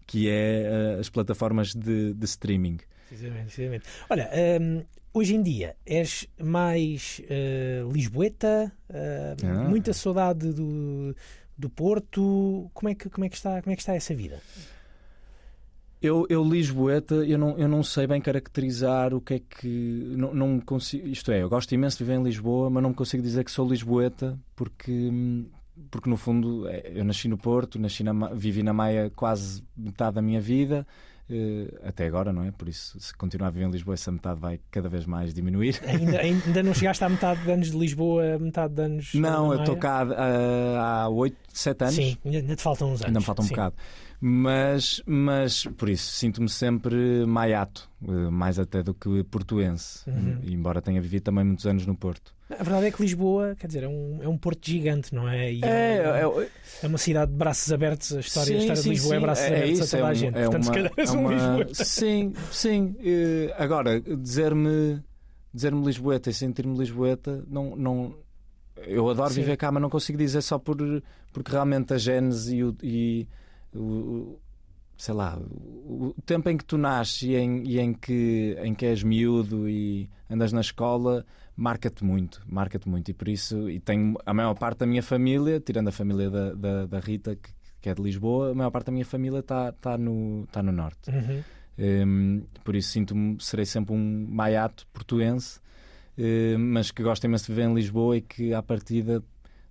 que é eh, as plataformas de, de streaming.
Precisamente, precisamente. Olha, hum, hoje em dia és mais eh, lisboeta, eh,
Ah.
muita saudade do, do Porto. Como é, que, como, é que está, como é que está essa vida?
Eu, eu Lisboeta, eu não, eu não sei bem caracterizar o que é que. Não, não consigo, isto é, eu gosto imenso de viver em Lisboa, mas não me consigo dizer que sou Lisboeta porque, porque no fundo é, eu nasci no Porto, nasci na, vivi na Maia quase metade da minha vida, eh, até agora, não é? Por isso, se continuar a viver em Lisboa, essa metade vai cada vez mais diminuir.
Ainda, ainda *laughs* não chegaste à metade de anos de Lisboa, metade de anos.
Não, eu estou cá ah, há 8, 7 anos.
Sim, ainda ainda te faltam uns anos.
Ainda me falta um
Sim.
bocado. Mas, mas por isso, sinto-me sempre maiato, eh, mais até do que portuense.
Uhum.
Embora tenha vivido também muitos anos no Porto.
A verdade é que Lisboa, quer dizer, é um, é um porto gigante, não é?
É,
é,
é,
é uma cidade de braços abertos. A história, a
sim,
história
sim,
de Lisboa é
sim,
braços
é
abertos
isso,
a toda
é
a
um-
gente.
é
Portanto, se
uma-
calhar és
é
um
uma-
Lisboeta. *laughs*
Sim, sim. Eh, Agora, dizer-me dizer-me Lisboeta e sentir-me Lisboeta, não, não, eu adoro
Sim.
viver cá, mas não consigo dizer só por, porque realmente a gênese e o. E, o sei lá, o o tempo em que tu nasces e em, e em, que, em que és miúdo e andas na escola marca-te muito, marca-te muito. E por isso, e tenho a maior parte da minha família, tirando a família da, da, da Rita, que, que, é de Lisboa, a maior parte da minha família está tá no, tá no norte.
Uhum.
Um, por isso sinto-me, serei sempre um maiato portuense, um, mas que gosta imenso de viver em Lisboa e que à partida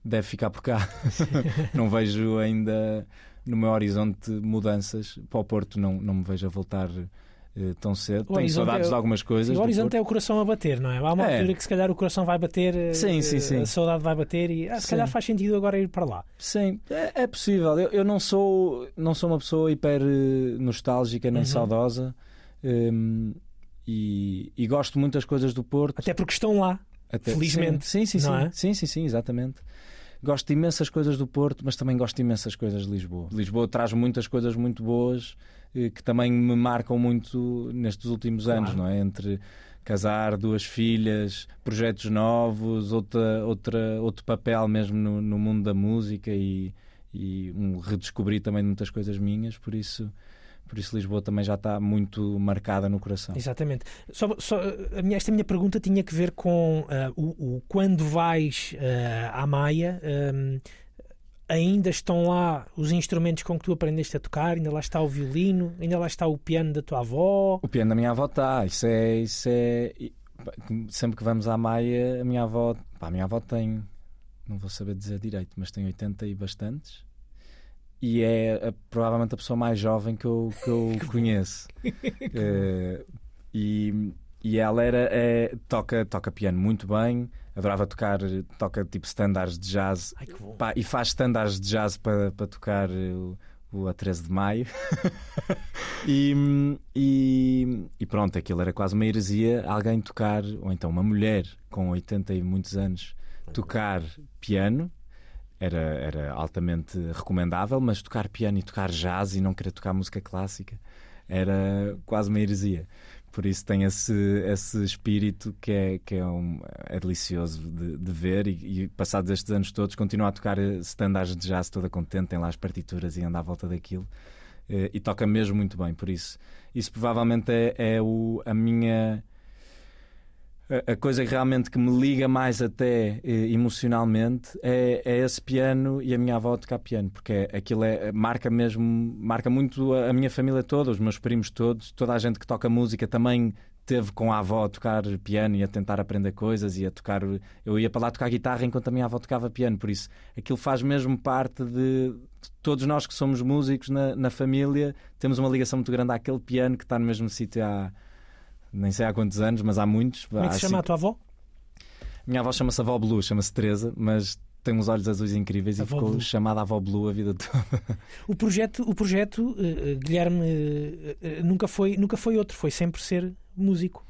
deve ficar por cá. *laughs* não vejo ainda no meu horizonte mudanças. Para o Porto não, não me vejo a voltar tão cedo.
O
Tenho saudades
é-
de algumas coisas.
O horizonte é o coração a bater, não é? Há uma
É.
altura que se calhar o coração vai bater, eh,
Sim, sim, sim.
a saudade vai bater e ah, se
Sim.
calhar faz sentido agora ir para lá.
Sim, é, é possível. Eu, eu não, sou, não sou uma pessoa hiper eh, nostálgica nem
Uhum.
saudosa. um, e, e gosto muito das coisas do Porto.
Até porque estão lá.
Até-
Felizmente,
Sim, sim, sim, sim.
é?
sim, sim, sim, exatamente. Gosto de imensas coisas do Porto, mas também gosto de imensas coisas de Lisboa. Lisboa traz muitas coisas muito boas eh, que também me marcam muito nestes últimos
Claro.
anos, não é? Entre casar, duas filhas, projetos novos, outra, outra, outro papel mesmo no, no mundo da música e, e um redescobrir também de muitas coisas minhas, por isso, por isso Lisboa também já está muito marcada no coração.
Exatamente. Só, só, a minha- esta minha pergunta tinha que ver com ah, o, o quando vais ah, à Maia. ahm, ainda estão lá os instrumentos com que tu aprendeste a tocar, ainda lá está o violino, ainda lá está o piano da tua avó.
O piano da minha avó está, isso é, isso é. Sempre que vamos à Maia, a minha avó. Pá, a minha avó tem. Não vou saber dizer direito, mas tem 80 e bastantes. E é a- provavelmente a pessoa mais jovem que eu, que eu *laughs* conheço. Eh, e, e ela era, é, toca, toca piano muito bem, adorava tocar, toca tipo standards de jazz
Ai.
Pá, e faz standards de jazz para, para tocar o, o A 13 de Maio. *laughs* e, e, e pronto, aquilo era quase uma heresia alguém tocar, ou então uma mulher com 80 e muitos anos, tocar piano. Era, era altamente recomendável, mas tocar piano e tocar jazz e não querer tocar música clássica era quase uma heresia. Por isso tem esse, esse espírito que é, que é, um, é delicioso de, de ver e, e passados estes anos todos continua a tocar standards de jazz toda contente, tem lá as partituras e anda à volta daquilo eh, e toca mesmo muito bem, por isso. Isso provavelmente é, é o, a minha a- coisa realmente que me liga mais até eh, emocionalmente é, é esse piano e a minha avó tocar piano, porque é- aquilo é, marca mesmo, marca muito a, minha família toda, os meus primos todos, toda a gente que toca música também teve com a avó a tocar piano e a tentar aprender coisas e a tocar. Eu ia para lá tocar guitarra enquanto a minha avó tocava piano, por isso aquilo faz mesmo parte de todos nós que somos músicos na, na família, temos uma ligação muito grande àquele piano que está no mesmo sítio há nem sei há quantos anos, mas há muitos.
Como é que se chama a
cinco-
tua avó?
minha avó chama-se Avó Blue, chama-se Teresa, mas tem uns olhos azuis incríveis
Avó
e ficou
Blue.
chamada Avó Blue a vida toda.
O projeto, o projeto eh, Guilherme, eh, nunca, foi, nunca foi outro, foi sempre ser músico.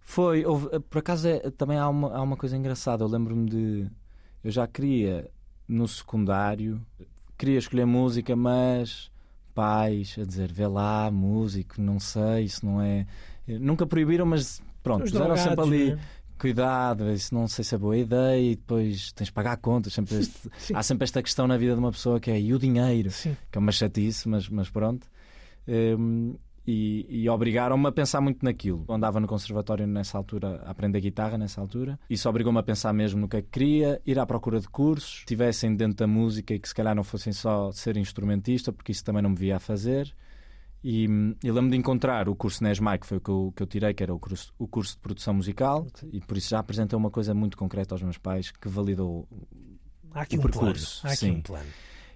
Foi, houve- por acaso é- também há uma, há uma coisa engraçada. Eu lembro-me de. Eu já queria no secundário, queria escolher música, mas pais a dizer vê lá, músico, não sei, isso não é. Nunca proibiram, mas pronto,
Os
puseram sempre ali.
não é?
Cuidado, isso não sei se é boa ideia e depois tens de pagar contas. Sempre este- *laughs* há sempre esta questão na vida de uma pessoa que é e o dinheiro.
Sim.
que é uma chatice, mas, mas pronto. Hum, e, e obrigaram-me a pensar muito naquilo. Eu andava no conservatório nessa altura, a aprender guitarra nessa altura. Isso obrigou-me a pensar mesmo no que é que queria, ir à procura de cursos, que estivessem dentro da música e que se calhar não fossem só ser instrumentista, porque isso também não me via a fazer. E, hum, e lembro de encontrar o curso NESMAI, que foi o que eu, que eu tirei, que era o curso, o curso de produção musical, e por isso já apresentei uma coisa muito concreta aos meus pais que validou
Há aqui
O
um
percurso,
plano. Há aqui
sim.
um plano.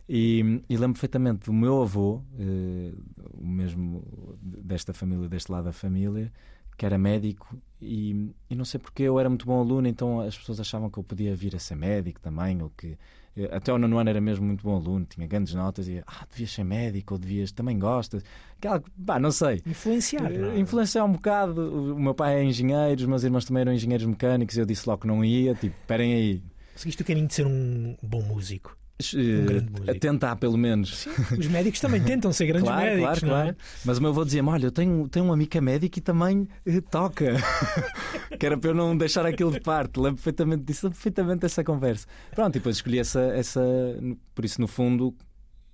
e, e lembro perfeitamente do meu avô, eh, o mesmo desta família, deste lado da família, que era médico, e, e não sei porque eu era muito bom aluno, então as pessoas achavam que eu podia vir a ser médico também, ou que até o nono ano era mesmo muito bom aluno, tinha grandes notas, e ah, devias ser médico, ou devias, também gostas, aquela, pá, não sei.
Influenciar, não é?
Eh, Influenciar um bocado. O meu pai é engenheiro, os meus irmãos também eram engenheiros mecânicos. e Eu disse logo que não ia. Tipo, esperem aí.
Seguiste o caminho de ser um bom músico.
Eh,
músico.
a tentar, pelo menos.
Os médicos também *laughs* tentam ser grandes
Claro,
médicos,
claro,
é?
claro. Mas o meu avô dizia-me: Olha, eu tenho, tenho um amigo é médico e também eh, toca. *laughs* que era para eu não deixar aquilo de parte. Lembro perfeitamente disso, lembro perfeitamente essa conversa. Pronto, e depois escolhi essa, essa. Por isso, no fundo,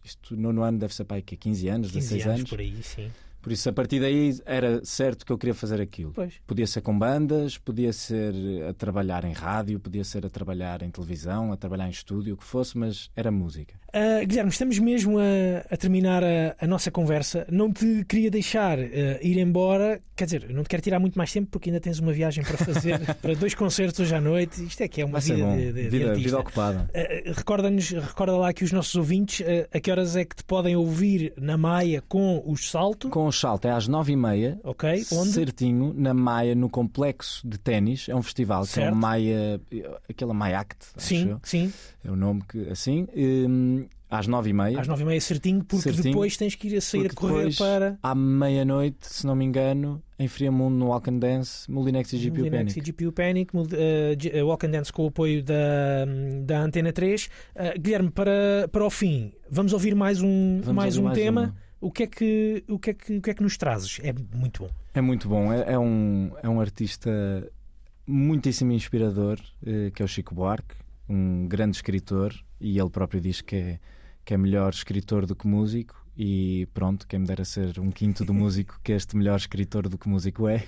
isto no ano deve ser aí que 15 anos,
15
16
anos,
anos.
por aí, sim.
Por isso, a partir daí, era certo que eu queria fazer aquilo.
Pois.
Podia ser com bandas, podia ser a trabalhar em rádio, podia ser a trabalhar em televisão, a trabalhar em estúdio, o que fosse, mas era música.
Uh, Guilherme, estamos mesmo a, a terminar a, a, nossa conversa. Não te queria deixar uh, ir embora. Quer dizer, não te quero tirar muito mais tempo porque ainda tens uma viagem para fazer *laughs* para dois concertos hoje à noite. Isto é que é uma vida de, de,
vida,
de
vida ocupada.
Uh, Recorda-nos, recorda lá que os nossos ouvintes, a que horas é que te podem ouvir na Maia com os Salto?
Com o Salto é às nove e meia.
Ok, onde?
Certinho, na Maia, no complexo de ténis. É um festival
certo.
que é o Maia, aquela Maia Act.
Sim, sim.
É o nome que assim. Um, às nove e meia.
Às nove e meia certinho, porque certinho, depois tens que ir a sair a correr para.
À meia-noite, se não me engano, em Friamundo, no Walk and Dance, Molinex e GPU
Molinex
Panic.
e GPU Panic, uh, Walk and Dance com o apoio da, da Antena 3. Uh, Guilherme, para, para o fim, vamos ouvir mais um,
vamos
mais um
mais
tema.
Uma.
O que, é que, o, que é que, o que é que nos trazes? É muito bom.
É muito bom. É, é um, é um artista muitíssimo inspirador, uh, que é o Chico Buarque, um grande escritor, e ele próprio diz que é que é melhor escritor do que músico e pronto, quem me dera ser um quinto do *laughs* músico que este melhor escritor do que músico é.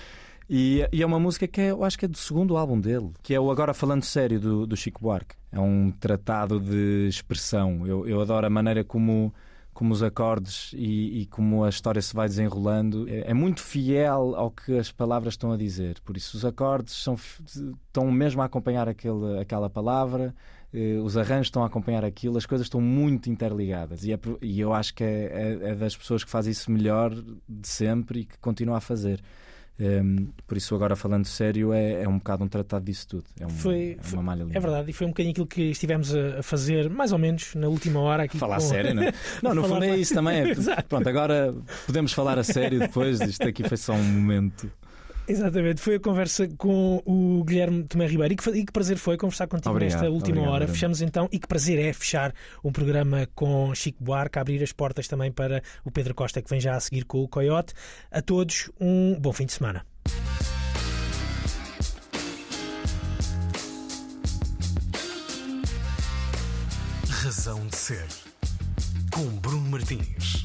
*laughs* e, e, é uma música que é, eu acho que é do segundo álbum dele, que é o Agora Falando Sério do, do Chico Buarque. É um tratado de expressão. Eu, eu adoro a maneira como como os acordes e, e, como a história se vai desenrolando é, é, muito fiel ao que as palavras estão a dizer. Por isso, os acordes são, estão mesmo a acompanhar aquele, aquela palavra, eh, os arranjos estão a acompanhar aquilo, as coisas estão muito interligadas. E, é, e eu acho que é, é, é, das pessoas que faz isso melhor de sempre e que continua a fazer. Um, ehm, por isso, agora falando sério, é, é, um bocado um tratado disso tudo. É, um,
foi,
é uma malha
É verdade, e foi um bocadinho aquilo que estivemos a fazer, mais ou menos, na última hora aqui.
Falar
com...
sério, não é? *laughs* Não, no fundo é isso também. É, *laughs* pronto, agora podemos falar a sério depois. Isto aqui foi só um momento.
Exatamente, foi a conversa com o Guilherme Tomé Ribeiro e que, e que prazer foi conversar contigo
obrigado,
nesta última
obrigado,
hora. Fechamos então e que prazer é fechar um programa com Chico Buarque, abrir as portas também para o Pedro Costa que vem já a seguir com o Coyote. A todos, um bom fim de semana.
Razão de Ser com Bruno Martins.